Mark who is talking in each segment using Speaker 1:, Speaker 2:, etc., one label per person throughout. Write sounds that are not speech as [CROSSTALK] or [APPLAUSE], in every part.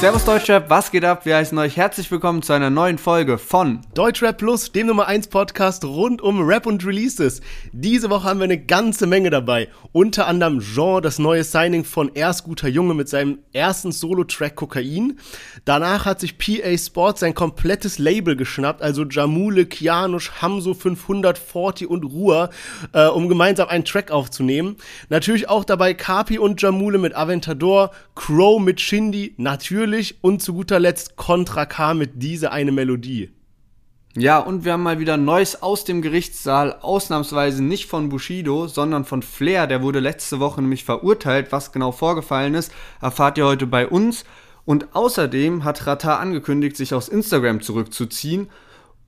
Speaker 1: Servus Deutschrap, was geht ab? Wir heißen euch herzlich willkommen zu einer neuen Folge von
Speaker 2: Deutschrap Plus, dem Nummer 1 Podcast rund um Rap und Releases. Diese Woche haben wir eine ganze Menge dabei. Unter anderem Jean, das neue Signing von Erst guter Junge mit seinem ersten Solo-Track Kokain. Danach hat sich PA Sports sein komplettes Label geschnappt, also Jamule, Kianush, Hamso 540 und Ruhr, äh, um gemeinsam einen Track aufzunehmen. Natürlich auch dabei Kapi und Jamule mit Aventador, Crow mit Shindy, natürlich natürlich und zu guter Letzt Contra K mit diese eine Melodie.
Speaker 1: Ja, und wir haben mal wieder Neues aus dem Gerichtssaal, ausnahmsweise nicht von Bushido, sondern von Flair, der wurde letzte Woche nämlich verurteilt. Was genau vorgefallen ist, erfahrt ihr heute bei uns. Und außerdem hat Rata angekündigt, sich aus Instagram zurückzuziehen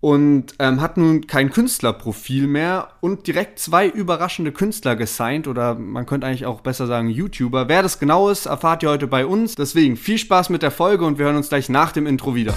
Speaker 1: und ähm, hat nun kein Künstlerprofil mehr und direkt zwei überraschende Künstler gesigned oder man könnte eigentlich auch besser sagen YouTuber. Wer das genau ist, erfahrt ihr heute bei uns. Deswegen viel Spaß mit der Folge und wir hören uns gleich nach dem Intro wieder.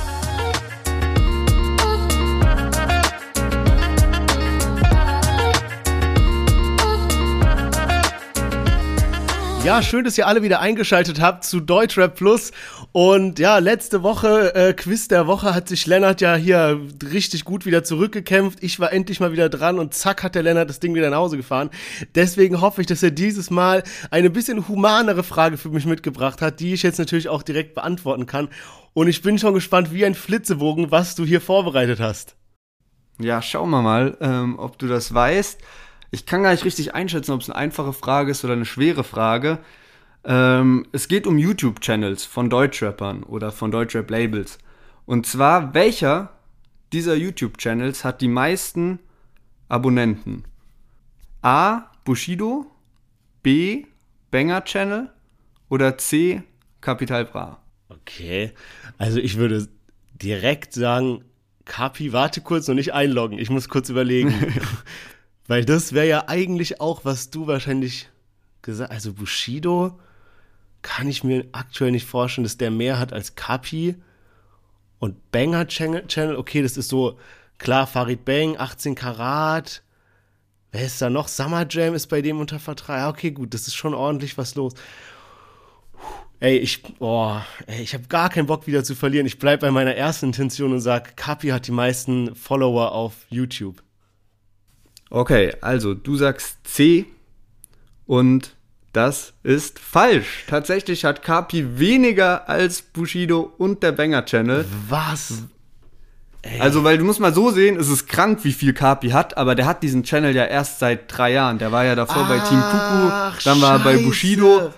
Speaker 2: Ja, schön, dass ihr alle wieder eingeschaltet habt zu Deutschrap Plus. Und ja, letzte Woche, äh, Quiz der Woche, hat sich Lennart ja hier richtig gut wieder zurückgekämpft. Ich war endlich mal wieder dran und zack hat der Lennart das Ding wieder nach Hause gefahren. Deswegen hoffe ich, dass er dieses Mal eine bisschen humanere Frage für mich mitgebracht hat, die ich jetzt natürlich auch direkt beantworten kann. Und ich bin schon gespannt wie ein Flitzebogen, was du hier vorbereitet hast.
Speaker 1: Ja, schauen wir mal, ähm, ob du das weißt. Ich kann gar nicht richtig einschätzen, ob es eine einfache Frage ist oder eine schwere Frage. Ähm, es geht um YouTube-Channels von Deutschrappern oder von Deutschrap-Labels. Und zwar, welcher dieser YouTube-Channels hat die meisten Abonnenten? A. Bushido, B. Banger Channel oder C. Capital Bra?
Speaker 2: Okay, also ich würde direkt sagen, Kapi, warte kurz und nicht einloggen. Ich muss kurz überlegen. [LAUGHS] Weil das wäre ja eigentlich auch, was du wahrscheinlich gesagt. Also Bushido kann ich mir aktuell nicht vorstellen, dass der mehr hat als Kapi. Und Banger Channel, okay, das ist so, klar, Farid Bang, 18 Karat. Wer ist da noch? Summer Jam ist bei dem unter Vertrag. Okay, gut, das ist schon ordentlich was los. Ey, ich, boah, ey, ich habe gar keinen Bock wieder zu verlieren. Ich bleib bei meiner ersten Intention und sag, Kapi hat die meisten Follower auf YouTube.
Speaker 1: Okay, also du sagst C und das ist falsch. Tatsächlich hat Kapi weniger als Bushido und der Banger Channel.
Speaker 2: Was?
Speaker 1: Ey. Also, weil du musst mal so sehen, es ist krank, wie viel Kapi hat, aber der hat diesen Channel ja erst seit drei Jahren. Der war ja davor Ach, bei Team Kuku, dann war er bei Bushido.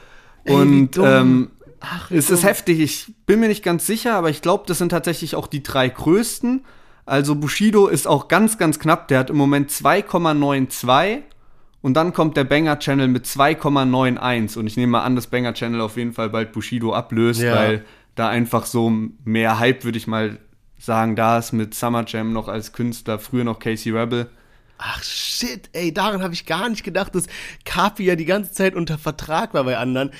Speaker 1: Ey, und ähm, Ach, es ist heftig. Ich bin mir nicht ganz sicher, aber ich glaube, das sind tatsächlich auch die drei größten. Also Bushido ist auch ganz, ganz knapp. Der hat im Moment 2,92 und dann kommt der Banger Channel mit 2,91 und ich nehme mal an, dass Banger Channel auf jeden Fall bald Bushido ablöst, ja. weil da einfach so mehr Hype, würde ich mal sagen, da ist mit Summer Jam noch als Künstler, früher noch Casey Rebel.
Speaker 2: Ach shit, ey, daran habe ich gar nicht gedacht, dass Kapi ja die ganze Zeit unter Vertrag war bei anderen.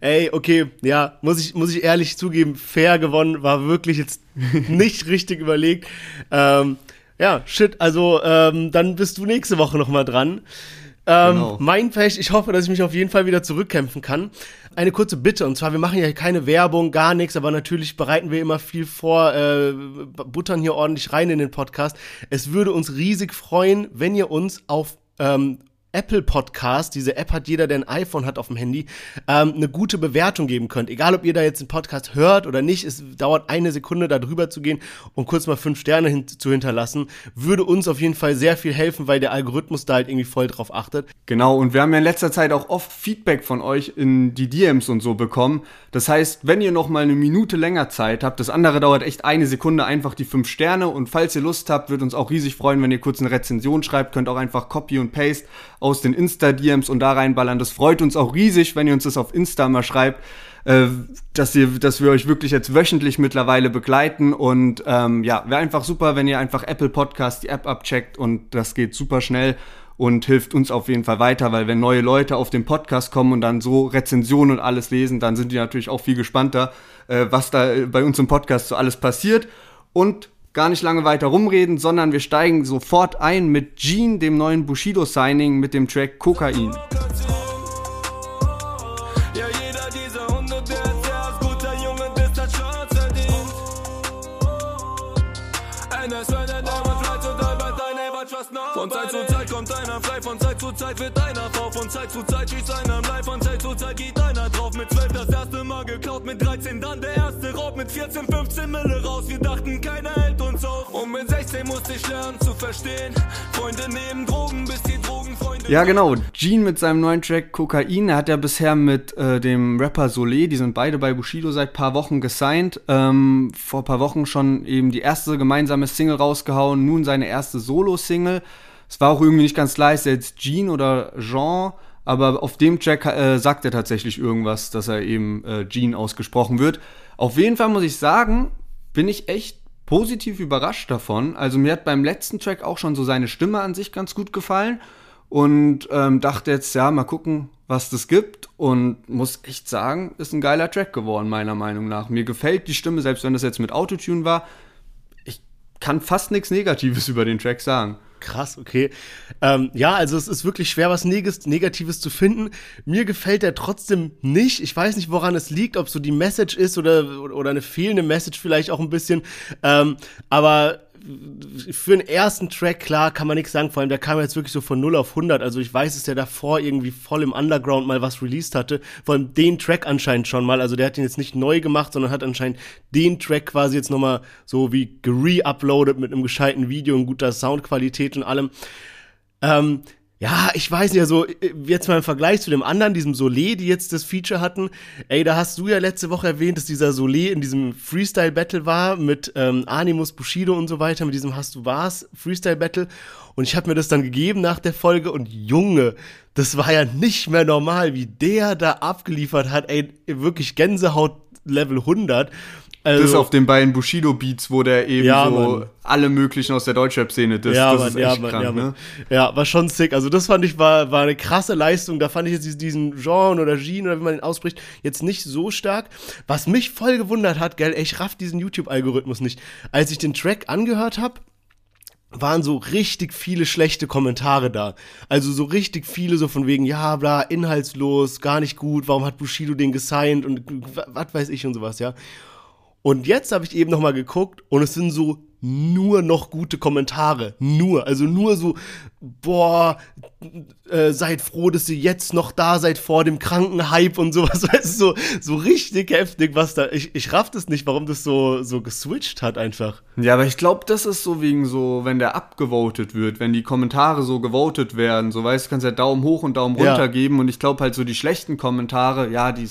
Speaker 2: Ey, okay, ja, muss ich, muss ich ehrlich zugeben, fair gewonnen, war wirklich jetzt [LAUGHS] nicht richtig überlegt. Ähm, ja, shit, also ähm, dann bist du nächste Woche nochmal dran. Ähm, genau. Mein Pech, ich hoffe, dass ich mich auf jeden Fall wieder zurückkämpfen kann. Eine kurze Bitte, und zwar, wir machen ja keine Werbung, gar nichts, aber natürlich bereiten wir immer viel vor, äh, buttern hier ordentlich rein in den Podcast. Es würde uns riesig freuen, wenn ihr uns auf ähm, Apple Podcast, diese App hat jeder, der ein iPhone hat auf dem Handy, ähm, eine gute Bewertung geben könnt. Egal, ob ihr da jetzt einen Podcast hört oder nicht, es dauert eine Sekunde, da drüber zu gehen und kurz mal fünf Sterne hin zu hinterlassen, würde uns auf jeden Fall sehr viel helfen, weil der Algorithmus da halt irgendwie voll drauf achtet.
Speaker 1: Genau, und wir haben ja in letzter Zeit auch oft Feedback von euch in die DMs und so bekommen. Das heißt, wenn ihr noch mal eine Minute länger Zeit habt, das andere dauert echt eine Sekunde, einfach die fünf Sterne und falls ihr Lust habt, wird uns auch riesig freuen, wenn ihr kurz eine Rezension schreibt, könnt auch einfach Copy und Paste aus den Insta-DMs und da reinballern. Das freut uns auch riesig, wenn ihr uns das auf Insta mal schreibt, äh, dass, ihr, dass wir euch wirklich jetzt wöchentlich mittlerweile begleiten. Und ähm, ja, wäre einfach super, wenn ihr einfach Apple Podcast, die App abcheckt und das geht super schnell und hilft uns auf jeden Fall weiter, weil wenn neue Leute auf den Podcast kommen und dann so Rezensionen und alles lesen, dann sind die natürlich auch viel gespannter, äh, was da bei uns im Podcast so alles passiert. Und gar nicht lange weiter rumreden, sondern wir steigen sofort ein mit Gene, dem neuen Bushido-Signing mit dem Track Kokain.
Speaker 3: Von Zeit zu Zeit kommt einer frei, von Zeit zu Zeit wird einer drauf, von Zeit zu Zeit schießt einer live, von Zeit zu Zeit geht einer drauf. Mit 12 das erste Mal geklaut, mit 13 dann der Mille raus, wir dachten keiner hält uns auf. Und mit 16 musste ich lernen zu verstehen. Freunde nehmen Drogen, bis die Drogenfreunde.
Speaker 1: Ja, genau. Gene mit seinem neuen Track Kokain. Er hat ja bisher mit äh, dem Rapper Solé, die sind beide bei Bushido seit paar Wochen gesigned. Ähm, vor paar Wochen schon eben die erste gemeinsame Single rausgehauen, nun seine erste Solo-Single. Es war auch irgendwie nicht ganz er jetzt Gene oder Jean, aber auf dem Track äh, sagt er tatsächlich irgendwas, dass er eben äh, Gene ausgesprochen wird. Auf jeden Fall muss ich sagen, bin ich echt positiv überrascht davon. Also mir hat beim letzten Track auch schon so seine Stimme an sich ganz gut gefallen und ähm, dachte jetzt, ja, mal gucken, was das gibt und muss echt sagen, ist ein geiler Track geworden, meiner Meinung nach. Mir gefällt die Stimme, selbst wenn das jetzt mit Autotune war. Ich kann fast nichts Negatives [LAUGHS] über den Track sagen.
Speaker 2: Krass, okay. Ähm, ja, also es ist wirklich schwer, was Negatives zu finden. Mir gefällt er trotzdem nicht. Ich weiß nicht, woran es liegt, ob so die Message ist oder, oder eine fehlende Message vielleicht auch ein bisschen. Ähm, aber für den ersten Track, klar, kann man nichts sagen. Vor allem, der kam jetzt wirklich so von 0 auf 100. Also ich weiß, dass der davor irgendwie voll im Underground mal was released hatte. Vor allem den Track anscheinend schon mal. Also der hat ihn jetzt nicht neu gemacht, sondern hat anscheinend den Track quasi jetzt nochmal so wie gere-uploadet mit einem gescheiten Video und guter Soundqualität und allem. Ähm, ja, ich weiß nicht, also äh, jetzt mal im Vergleich zu dem anderen, diesem Solé, die jetzt das Feature hatten. Ey, da hast du ja letzte Woche erwähnt, dass dieser Solé in diesem Freestyle-Battle war mit ähm, Animus, Bushido und so weiter, mit diesem Hast du was Freestyle-Battle. Und ich habe mir das dann gegeben nach der Folge und Junge, das war ja nicht mehr normal, wie der da abgeliefert hat. Ey, wirklich Gänsehaut Level 100.
Speaker 1: Also, das auf den beiden Bushido-Beats, wo der eben ja, so Mann. alle möglichen aus der Deutschrap-Szene
Speaker 2: das, ja, das Mann, ist echt ja, krank, ja, ne? Ja, war schon sick. Also das fand ich, war, war eine krasse Leistung. Da fand ich jetzt diesen Jean oder Jean oder wie man den ausspricht, jetzt nicht so stark. Was mich voll gewundert hat, gell, ich raff diesen YouTube-Algorithmus nicht. Als ich den Track angehört habe, waren so richtig viele schlechte Kommentare da. Also so richtig viele so von wegen, ja, bla, inhaltslos, gar nicht gut, warum hat Bushido den gesigned und was weiß ich und sowas, ja. Und jetzt habe ich eben noch mal geguckt und es sind so nur noch gute Kommentare. Nur. Also nur so, boah, äh, seid froh, dass ihr jetzt noch da seid vor dem Krankenhype und sowas. [LAUGHS] Weißt du, so, so richtig heftig, was da. Ich, ich raff das nicht, warum das so, so geswitcht hat einfach.
Speaker 1: Ja, aber ich glaube, das ist so wegen so, wenn der abgevotet wird, wenn die Kommentare so gewotet werden, so weißt du, kannst ja Daumen hoch und Daumen runter ja. geben und ich glaube halt so die schlechten Kommentare, ja, die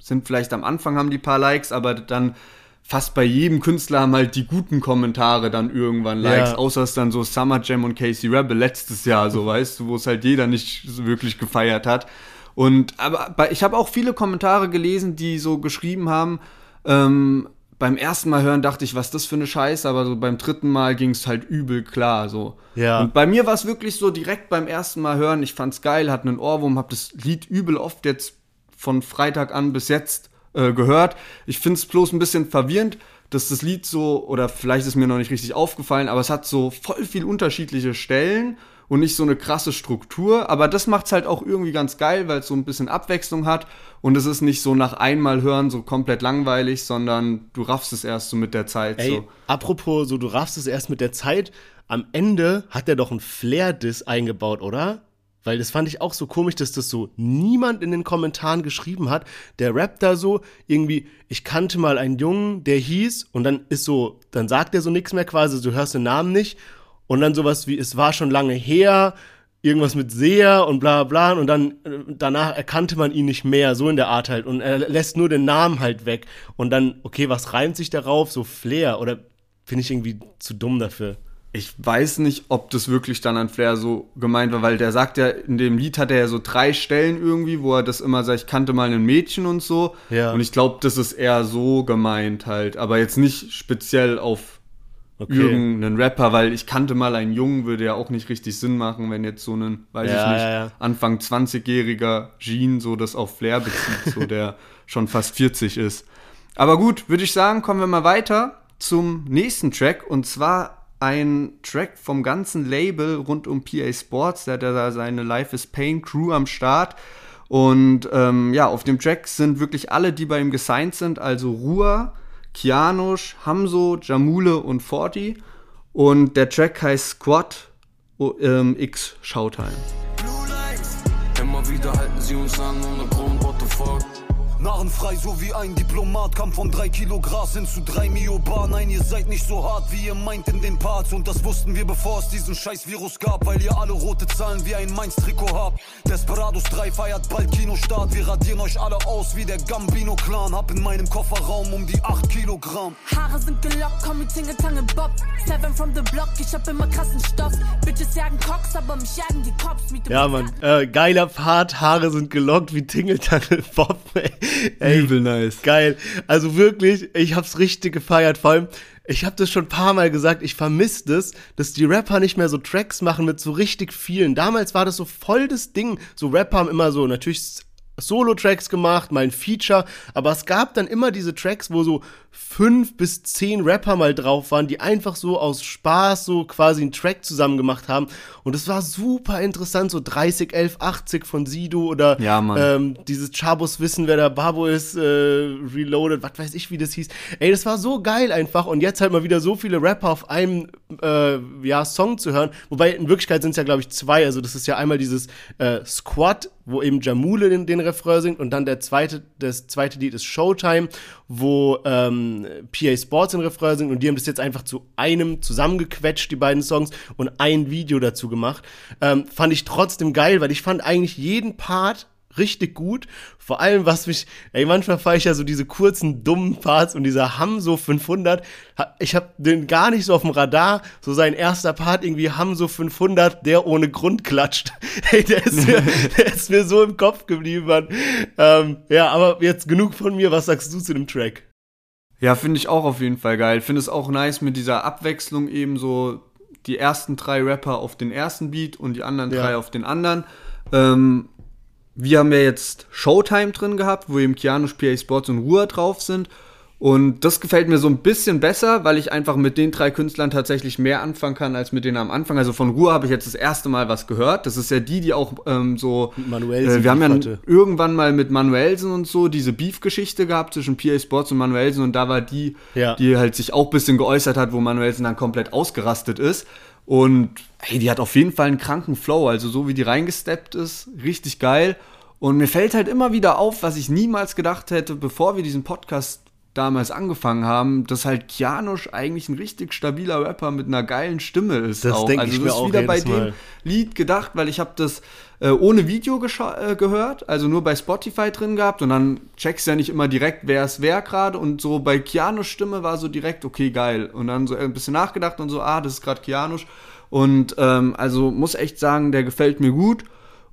Speaker 1: sind vielleicht am Anfang haben die paar Likes, aber dann fast bei jedem Künstler haben halt die guten Kommentare dann irgendwann Likes, ja. außer es dann so Summer Jam und Casey Rebel letztes Jahr, so weißt du, wo es halt jeder nicht so wirklich gefeiert hat. Und aber ich habe auch viele Kommentare gelesen, die so geschrieben haben, ähm, beim ersten Mal hören dachte ich, was das für eine Scheiße, aber so beim dritten Mal ging es halt übel klar so. Ja. Und bei mir war es wirklich so direkt beim ersten Mal hören, ich fand's geil, hatte einen Ohrwurm, hab das Lied übel oft jetzt von Freitag an bis jetzt äh, gehört. Ich finde es bloß ein bisschen verwirrend, dass das Lied so, oder vielleicht ist mir noch nicht richtig aufgefallen, aber es hat so voll viel unterschiedliche Stellen und nicht so eine krasse Struktur. Aber das macht es halt auch irgendwie ganz geil, weil es so ein bisschen Abwechslung hat und es ist nicht so nach einmal hören so komplett langweilig, sondern du raffst es erst so mit der Zeit.
Speaker 2: Ey,
Speaker 1: so.
Speaker 2: apropos, so du raffst es erst mit der Zeit. Am Ende hat er doch ein Flair-Diss eingebaut, oder? Weil das fand ich auch so komisch, dass das so niemand in den Kommentaren geschrieben hat. Der rappt da so irgendwie, ich kannte mal einen Jungen, der hieß, und dann ist so, dann sagt er so nichts mehr quasi, du hörst den Namen nicht. Und dann sowas wie, es war schon lange her, irgendwas mit sehr und bla bla. Und dann äh, danach erkannte man ihn nicht mehr, so in der Art halt. Und er lässt nur den Namen halt weg. Und dann, okay, was reimt sich darauf? So Flair oder finde ich irgendwie zu dumm dafür
Speaker 1: ich weiß nicht, ob das wirklich dann an Flair so gemeint war, weil der sagt ja, in dem Lied hat er ja so drei Stellen irgendwie, wo er das immer sagt, ich kannte mal ein Mädchen und so. Ja. Und ich glaube, das ist eher so gemeint halt, aber jetzt nicht speziell auf okay. irgendeinen Rapper, weil ich kannte mal einen Jungen, würde ja auch nicht richtig Sinn machen, wenn jetzt so ein, weiß ja, ich nicht, ja, Anfang 20-jähriger Jean so das auf Flair bezieht, so [LAUGHS] der schon fast 40 ist. Aber gut, würde ich sagen, kommen wir mal weiter zum nächsten Track und zwar ein Track vom ganzen Label rund um PA Sports. Der hat ja da seine Life is Pain Crew am Start. Und ähm, ja, auf dem Track sind wirklich alle, die bei ihm gesigned sind, also Ruhr, Kianosch, Hamso, Jamule und Forti. Und der Track heißt Squad oh, ähm, X Showtime.
Speaker 3: Immer wieder halten sie uns an ohne Grund, what the fuck.
Speaker 4: Narrenfrei, so wie ein Diplomat, kam von drei Kilo Gras hin zu drei Mio Bar. Nein, ihr seid nicht so hart, wie ihr meint in den Parts. Und das wussten wir, bevor es diesen scheiß Virus gab, weil ihr alle rote Zahlen wie ein Mainz-Trikot habt. Desperados 3 feiert bald Kinostart. Wir radieren euch alle aus wie der Gambino-Clan. Hab in meinem Kofferraum um die 8 Kilogramm.
Speaker 5: Haare sind gelockt, komm mit Tingeltange Bob. Seven from the block, ich hab immer krassen Stoff. Bitches jagen Cox, aber mich jagen die Cops. Mit dem
Speaker 2: Ja, Mann, äh, geiler Part, Haare sind gelockt wie Tingeltangel [LAUGHS] Bob. ey. Ey,
Speaker 1: Übel nice.
Speaker 2: Geil. Also wirklich, ich hab's richtig gefeiert. Vor allem, ich hab das schon ein paar Mal gesagt, ich vermisse das, dass die Rapper nicht mehr so Tracks machen mit so richtig vielen. Damals war das so voll das Ding. So Rapper haben immer so natürlich Solo-Tracks gemacht, mal ein Feature, aber es gab dann immer diese Tracks, wo so fünf bis zehn Rapper mal drauf waren, die einfach so aus Spaß so quasi einen Track zusammen gemacht haben. Und es war super interessant, so 30, 11, 80 von Sido oder
Speaker 1: Ja,
Speaker 2: ähm, dieses Chabos wissen, wer der Babo ist, äh, Reloaded, was weiß ich, wie das hieß. Ey, das war so geil einfach. Und jetzt halt mal wieder so viele Rapper auf einem äh, ja, Song zu hören. Wobei in Wirklichkeit sind es ja, glaube ich, zwei. Also das ist ja einmal dieses äh, Squad, wo eben Jamule den, den Refrain singt und dann der zweite, das zweite Lied ist Showtime, wo ähm, PA Sports den Refrain singt und die haben das jetzt einfach zu einem zusammengequetscht, die beiden Songs, und ein Video dazu gemacht. Ähm, fand ich trotzdem geil, weil ich fand eigentlich jeden Part richtig gut. Vor allem, was mich, ey, manchmal fahre ich ja so diese kurzen, dummen Parts und dieser Hamso 500, ha- ich habe den gar nicht so auf dem Radar, so sein erster Part irgendwie Hamso 500, der ohne Grund klatscht. [LAUGHS] Ey, der ist mir, [LAUGHS] der ist mir so im Kopf geblieben, Mann. Ähm, ja, aber jetzt genug von mir, was sagst du zu dem Track?
Speaker 1: Ja, finde ich auch auf jeden Fall geil. Finde es auch nice mit dieser Abwechslung eben so die ersten drei Rapper auf den ersten Beat und die anderen
Speaker 2: Ja.
Speaker 1: drei auf den anderen. Ähm, wir haben ja jetzt Showtime drin gehabt, wo eben Kianush, PA Sports und Ruhr drauf sind. Und das gefällt mir so ein bisschen besser, weil ich einfach mit den drei Künstlern tatsächlich mehr anfangen kann als mit denen am Anfang. Also von Ruhr habe ich jetzt das erste Mal was gehört. Das ist ja die, die auch ähm, so.
Speaker 2: Manuelsen
Speaker 1: Äh, wir haben ja
Speaker 2: hatte.
Speaker 1: irgendwann mal mit Manuelsen und so diese Beef-Geschichte gehabt zwischen PA Sports und Manuelsen und da war die,
Speaker 2: Ja.
Speaker 1: die halt sich auch ein bisschen geäußert hat, wo Manuelsen dann komplett ausgerastet ist. Und hey, die hat auf jeden Fall einen kranken Flow, also so wie die reingesteppt ist, richtig geil. Und mir fällt halt immer wieder auf, was ich niemals gedacht hätte, bevor wir diesen Podcast damals angefangen haben, dass halt Kianosch eigentlich ein richtig stabiler Rapper mit einer geilen Stimme ist.
Speaker 2: Das
Speaker 1: auch.
Speaker 2: denk
Speaker 1: also
Speaker 2: ich
Speaker 1: das
Speaker 2: mir
Speaker 1: ist wieder bei
Speaker 2: jedes
Speaker 1: dem
Speaker 2: Mal.
Speaker 1: Lied gedacht, weil ich habe das äh, ohne Video äh, gehört, also nur bei Spotify drin gehabt und dann checkst du ja nicht immer direkt, wer ist wer gerade und so bei Kianos Stimme war so direkt, okay, geil. Und dann so ein bisschen nachgedacht und so, ah, das ist gerade Kianusch. Und ähm, also muss echt sagen, der gefällt mir gut.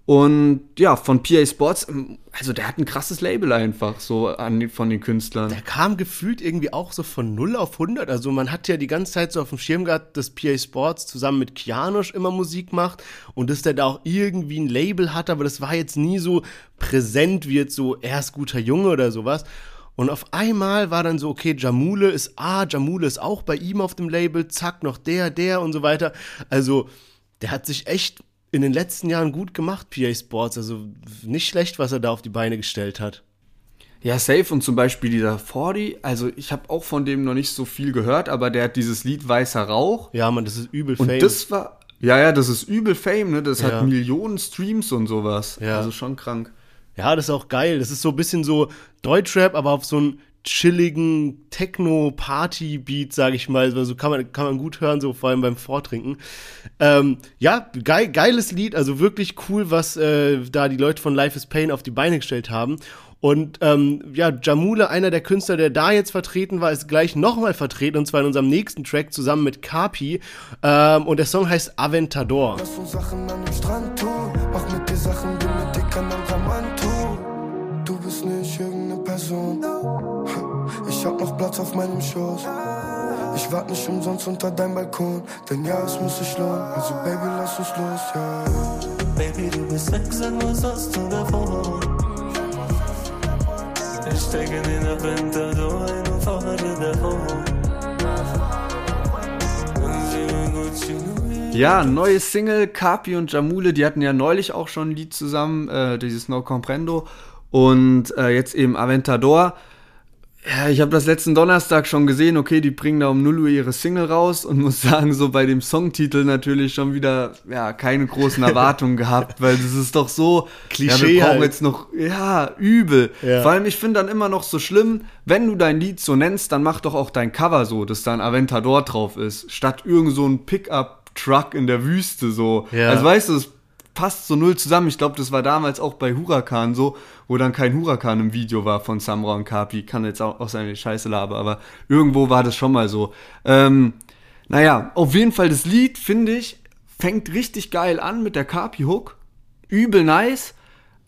Speaker 1: Und ja, von PA Sports, ähm, also der hat ein krasses Label einfach so an, von den Künstlern.
Speaker 2: Der kam gefühlt irgendwie auch so von 0 auf 100. Also man hat ja die ganze Zeit so auf dem Schirm gehabt, dass PA Sports zusammen mit Kianosch immer Musik macht und dass der da auch irgendwie ein Label hat, aber das war jetzt nie so präsent wie jetzt so, er ist guter Junge oder sowas. Und auf einmal war dann so, okay, Jamule ist, ah, Jamule ist auch bei ihm auf dem Label, zack, noch der, der und so weiter. Also, der hat sich echt in den letzten Jahren gut gemacht, PA Sports. Also, nicht schlecht, was er da auf die Beine gestellt hat.
Speaker 1: Ja, safe und zum Beispiel dieser 40, also ich habe auch von dem noch nicht so viel gehört, aber der hat dieses Lied Weißer Rauch.
Speaker 2: Ja, man, das ist übel
Speaker 1: Und
Speaker 2: famous.
Speaker 1: das war, ja, ja, das ist übel Fame, ne? Das
Speaker 2: Ja.
Speaker 1: hat Millionen Streams und sowas.
Speaker 2: Ja.
Speaker 1: Also schon krank.
Speaker 2: Ja, das ist auch geil. Das ist so ein bisschen so Deutschrap, aber auf so einen chilligen Techno-Party-Beat, sage ich mal. Also kann man, kann man gut hören, so vor allem beim Vortrinken. Ähm, ja, geil, geiles Lied, also wirklich cool, was äh, da die Leute von Life is Pain auf die Beine gestellt haben. Und ähm, ja, Jamule, einer der Künstler, der da jetzt vertreten war, ist gleich nochmal vertreten, und zwar in unserem nächsten Track zusammen mit Kapi. Ähm, und der Song heißt Aventador.
Speaker 6: Lass uns Sachen an den Strand tun. Ich hab noch Platz auf meinem Schoß. Ich warte nicht umsonst unter deinem Balkon. Denn ja, es muss sich lohnen. Also, Baby, lass uns los, ja.
Speaker 3: Baby, du bist weg, sag, was hast du davor? Ich steig in den Aventador ein und fahre davor.
Speaker 1: Ja, neue Single, Kapi und Jamule, die hatten ja neulich auch schon ein Lied zusammen, äh, dieses No Comprendo. Und äh, jetzt eben Aventador. Ja, ich habe das letzten Donnerstag schon gesehen, okay, die bringen da um 0 Uhr ihre Single raus und [LAUGHS] muss sagen, so bei dem Songtitel natürlich schon wieder, ja, keine großen [LAUGHS] Erwartungen gehabt, weil das ist doch so,
Speaker 2: Klischee
Speaker 1: ja, wir brauchen
Speaker 2: halt.
Speaker 1: jetzt noch, ja, übel.
Speaker 2: Ja.
Speaker 1: Vor allem, ich finde dann immer noch so schlimm, wenn du dein Lied so nennst, dann mach doch auch dein Cover so, dass da ein Aventador drauf ist, statt irgend so ein Pickup-Truck in der Wüste so.
Speaker 2: Ja.
Speaker 1: Also weißt du, es passt so null zusammen. Ich glaube, das war damals auch bei Huracan so, wo dann kein Huracan im Video war von Samra und Kapi. Kann jetzt auch, auch seine Scheiße laber, aber irgendwo war das schon mal so. Ähm, naja, auf jeden Fall das Lied, finde ich, fängt richtig geil an mit der Kapi-Hook. Übel nice,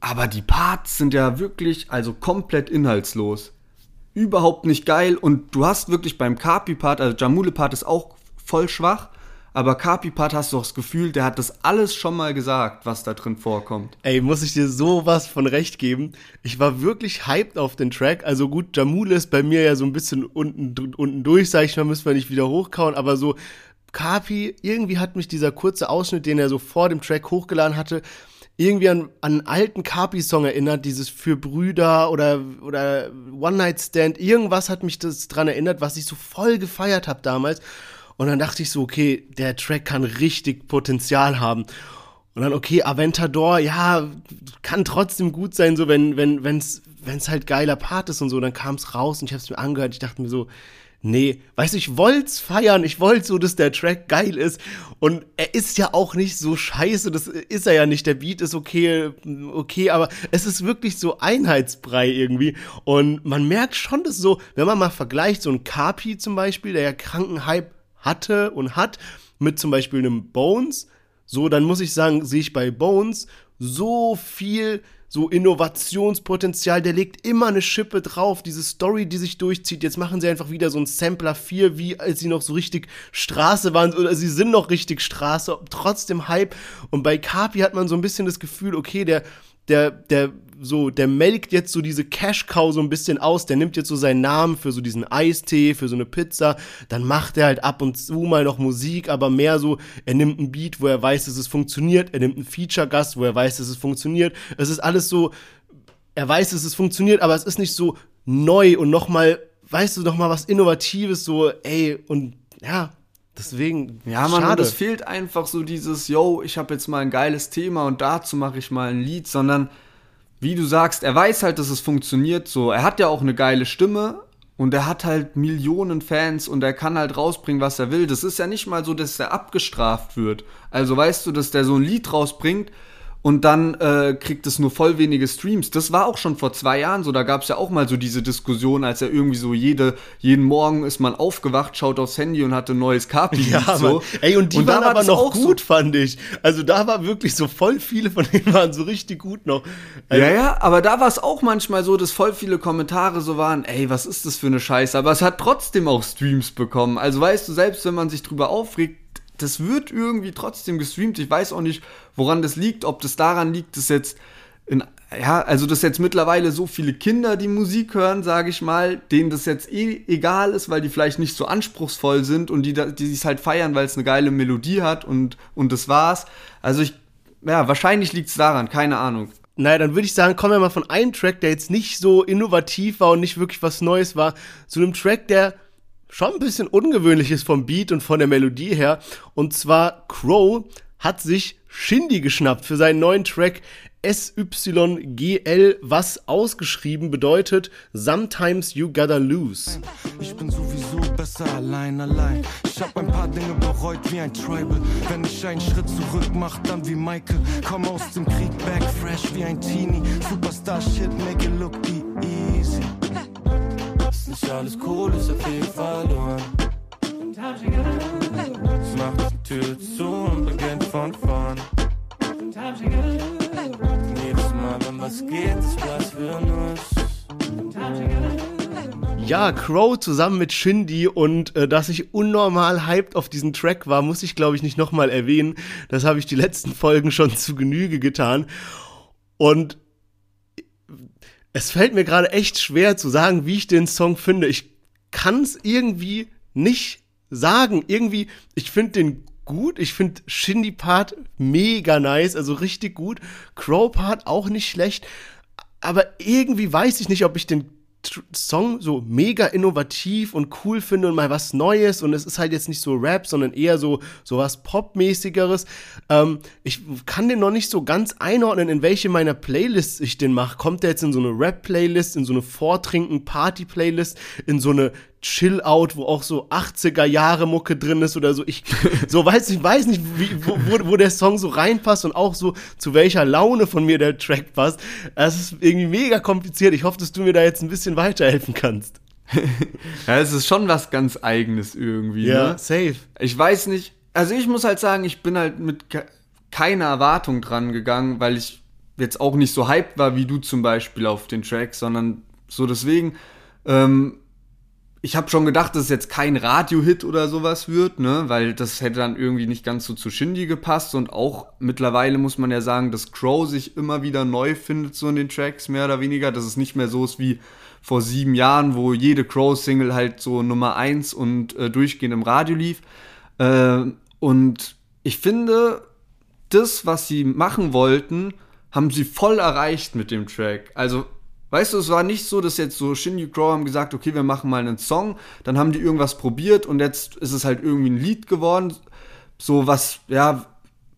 Speaker 1: aber die Parts sind ja wirklich, also komplett inhaltslos. Überhaupt nicht geil und du hast wirklich beim Kapi-Part, also Jamule-Part ist auch voll schwach, aber Kapi-Part hast du auch das Gefühl, der hat das alles schon mal gesagt, was da drin vorkommt.
Speaker 2: Ey, muss ich dir sowas von recht geben. Ich war wirklich hyped auf den Track. Also gut, Jamule ist bei mir ja so ein bisschen unten, unten durch, sag ich mal, müssen wir nicht wieder hochkauen, aber so Kapi, irgendwie hat mich dieser kurze Ausschnitt, den er so vor dem Track hochgeladen hatte, irgendwie an, an einen alten Kapi-Song erinnert, dieses Für Brüder oder, oder One-Night-Stand. Irgendwas hat mich das dran erinnert, was ich so voll gefeiert habe damals. Und dann dachte ich so, okay, der Track kann richtig Potenzial haben. Und dann, okay, Aventador, ja, kann trotzdem gut sein, so wenn, wenn, wenn's, wenn's halt geiler Part ist und so, dann kam's raus und ich hab's mir angehört, ich dachte mir so, nee, weißt du, ich wollt's feiern, ich wollte so, dass der Track geil ist. Und er ist ja auch nicht so scheiße, das ist er ja nicht, der Beat ist okay, okay, aber es ist wirklich so Einheitsbrei irgendwie. Und man merkt schon, dass so, wenn man mal vergleicht, so ein Kapi zum Beispiel, der ja kranken Hype hatte und hat, mit zum Beispiel einem Bones, so, dann muss ich sagen, sehe ich bei Bones so viel so Innovationspotenzial, der legt immer eine Schippe drauf, diese Story, die sich durchzieht. Jetzt machen sie einfach wieder so ein Sampler 4, wie als sie noch so richtig Straße waren, oder sie sind noch richtig Straße, trotzdem Hype. Und bei Kapi hat man so ein bisschen das Gefühl, okay, der, der, der, so, der melkt jetzt so diese Cash-Cow so ein bisschen aus, der nimmt jetzt so seinen Namen für so diesen Eistee, für so eine Pizza, dann macht er halt ab und zu mal noch Musik, aber mehr so, er nimmt ein Beat, wo er weiß, dass es funktioniert, er nimmt einen Feature-Gast, wo er weiß, dass es funktioniert. Es ist alles so, er weiß, dass es funktioniert, aber es ist nicht so neu und nochmal, weißt du, nochmal was Innovatives, so, ey, und ja, deswegen,
Speaker 1: Ja, man,
Speaker 2: schade.
Speaker 1: es fehlt einfach so dieses, yo, ich habe jetzt mal ein geiles Thema und dazu mache ich mal ein Lied, sondern wie du sagst, er weiß halt, dass es funktioniert so. Er hat ja auch eine geile Stimme und er hat halt Millionen Fans und er kann halt rausbringen, was er will. Das ist ja nicht mal so, dass er abgestraft wird. Also weißt du, dass der so ein Lied rausbringt und dann äh, kriegt es nur voll wenige Streams. Das war auch schon vor zwei Jahren so. Da gab es ja auch mal so diese Diskussion, als er irgendwie so jede, jeden Morgen ist man aufgewacht, schaut aufs Handy und hatte ein neues Kapi. [LAUGHS]
Speaker 2: Ja,
Speaker 1: so.
Speaker 2: Mann. Ey, und die
Speaker 1: da
Speaker 2: waren
Speaker 1: war
Speaker 2: aber noch
Speaker 1: auch so.
Speaker 2: gut, fand ich. Also da war wirklich so voll viele von denen [LAUGHS] waren so richtig gut noch. Also,
Speaker 1: Ja, ja, aber da war es auch manchmal so, dass voll viele Kommentare so waren, ey, was ist das für eine Scheiße? Aber es hat trotzdem auch Streams bekommen. Also weißt du, selbst wenn man sich drüber aufregt, das wird irgendwie trotzdem gestreamt. Ich weiß auch nicht, woran das liegt, ob das daran liegt, dass jetzt in, ja, also dass jetzt mittlerweile so viele Kinder die Musik hören, sage ich mal, denen das jetzt eh egal ist, weil die vielleicht nicht so anspruchsvoll sind und die, die es halt feiern, weil es eine geile Melodie hat und, und das war's. Also ich, ja, wahrscheinlich liegt es daran, keine Ahnung.
Speaker 2: Naja, dann würde ich sagen, kommen wir mal von einem Track, der jetzt nicht so innovativ war und nicht wirklich was Neues war, zu einem Track, der schon ein bisschen ungewöhnlich ist vom Beat und von der Melodie her. Und zwar Crow hat sich Shindy geschnappt für seinen neuen Track SYGL, was ausgeschrieben bedeutet Sometimes You Gotta Lose.
Speaker 7: Ich bin sowieso besser allein, allein. Ich hab ein paar Dinge bereut wie ein Tribal. Wenn ich einen Schritt zurück mach, dann wie Michael. Komm aus dem Krieg, back fresh wie ein Teenie. Superstar Shit, make it look easy. Nicht alles cool, ist okay verloren. Es macht die Tür zu und beginnt von vorn. Jedes Mal, wenn was geht, ist was für uns.
Speaker 2: Ja, Crow zusammen mit Shindy und äh, dass ich unnormal hyped auf diesen Track war, muss ich glaube ich nicht nochmal erwähnen. Das habe ich die letzten Folgen schon zu Genüge getan. Und es fällt mir gerade echt schwer zu sagen, wie ich den Song finde. Ich kann es irgendwie nicht sagen. Irgendwie, ich finde den gut. Ich finde Shindy Part mega nice, also richtig gut. Crow Part auch nicht schlecht. Aber irgendwie weiß ich nicht, ob ich den Song so mega innovativ und cool finde und mal was Neues und es ist halt jetzt nicht so Rap, sondern eher so, so was Pop-mäßigeres. Ähm, ich kann den noch nicht so ganz einordnen, in welche meiner Playlists ich den mache. Kommt der jetzt in so eine Rap-Playlist, in so eine Vortrinken-Party-Playlist, in so eine Chill-Out, wo auch so 80er Jahre Mucke drin ist oder so. Ich so weiß ich weiß nicht, wie, wo, wo, wo der Song so reinpasst und auch so zu welcher Laune von mir der Track passt. Es ist irgendwie mega kompliziert. Ich hoffe, dass du mir da jetzt ein bisschen weiterhelfen kannst. [LAUGHS]
Speaker 1: Ja, es ist schon was ganz Eigenes irgendwie. Ne?
Speaker 2: safe.
Speaker 1: Ich weiß nicht, also ich muss halt sagen, ich bin halt mit ke keiner Erwartung dran gegangen, weil ich jetzt auch nicht so hyped war wie du zum Beispiel auf den Track, sondern so deswegen, ähm, ich habe schon gedacht, dass es jetzt kein Radio-Hit oder sowas wird, ne, weil das hätte dann irgendwie nicht ganz so zu Shindy gepasst und auch mittlerweile muss man ja sagen, dass Crow sich immer wieder neu findet so in den Tracks, mehr oder weniger, dass es nicht mehr so ist wie vor sieben Jahren, wo jede Crow-Single halt so Nummer eins und äh, durchgehend im Radio lief. Äh, und ich finde, das, was sie machen wollten, haben sie voll erreicht mit dem Track. Also, weißt du, es war nicht so, dass jetzt so Shindy Crow haben gesagt, okay, wir machen mal einen Song, dann haben die irgendwas probiert und jetzt ist es halt irgendwie ein Lied geworden. So was, ja,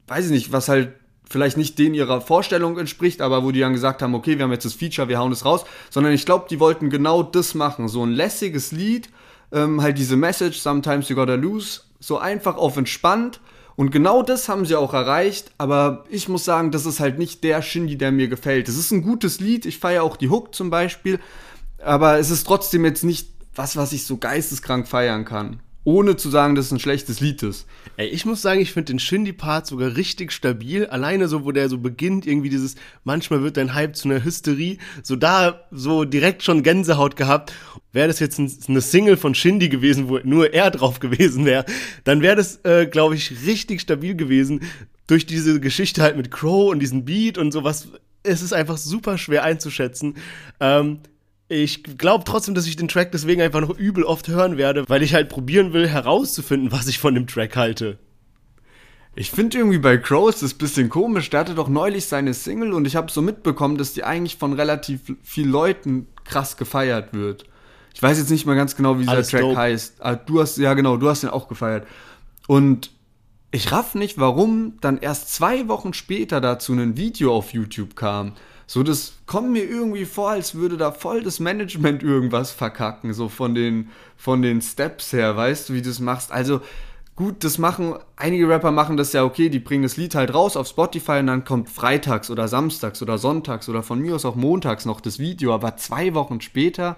Speaker 1: weiß ich nicht, was halt vielleicht nicht denen ihrer Vorstellung entspricht, aber wo die dann gesagt haben, okay, wir haben jetzt das Feature, wir hauen es raus, sondern ich glaube, die wollten genau das machen, so ein lässiges Lied, ähm, halt diese Message, sometimes you gotta lose, so einfach auf entspannt und genau das haben sie auch erreicht, aber ich muss sagen, das ist halt nicht der Shindy, der mir gefällt. Es ist ein gutes Lied, ich feiere auch die Hook zum Beispiel, aber es ist trotzdem jetzt nicht was, was ich so geisteskrank feiern kann. Ohne zu sagen, dass es ein schlechtes Lied ist.
Speaker 2: Ey, ich muss sagen, ich finde den Shindy-Part sogar richtig stabil. Alleine so, wo der so beginnt, irgendwie dieses, manchmal wird dein Hype zu einer Hysterie. So da, so direkt schon Gänsehaut gehabt. Wäre das jetzt ein, eine Single von Shindy gewesen, wo nur er drauf gewesen wäre, dann wäre das, äh, glaube ich, richtig stabil gewesen. Durch diese Geschichte halt mit Crow und diesen Beat und sowas. Es ist einfach super schwer einzuschätzen. Ähm, ich glaube trotzdem, dass ich den Track deswegen einfach noch übel oft hören werde, weil ich halt probieren will, herauszufinden, was ich von dem Track halte.
Speaker 1: Ich finde irgendwie bei Crow ist das ein bisschen komisch. Der hatte doch neulich seine Single und ich habe so mitbekommen, dass die eigentlich von relativ vielen Leuten krass gefeiert wird. Ich weiß jetzt nicht mal ganz genau, wie dieser
Speaker 2: Alles
Speaker 1: Track
Speaker 2: dope.
Speaker 1: heißt. Ah, du hast, ja genau, du hast den auch gefeiert. Und ich raff nicht, warum dann erst zwei Wochen später dazu ein Video auf YouTube kam. So, das kommt mir irgendwie vor, als würde da voll das Management irgendwas verkacken, so von den, von den Steps her, weißt du, wie du das machst. Also, gut, das machen, einige Rapper machen das ja okay, die bringen das Lied halt raus auf Spotify und dann kommt freitags oder samstags oder sonntags oder von mir aus auch montags noch das Video, aber zwei Wochen später,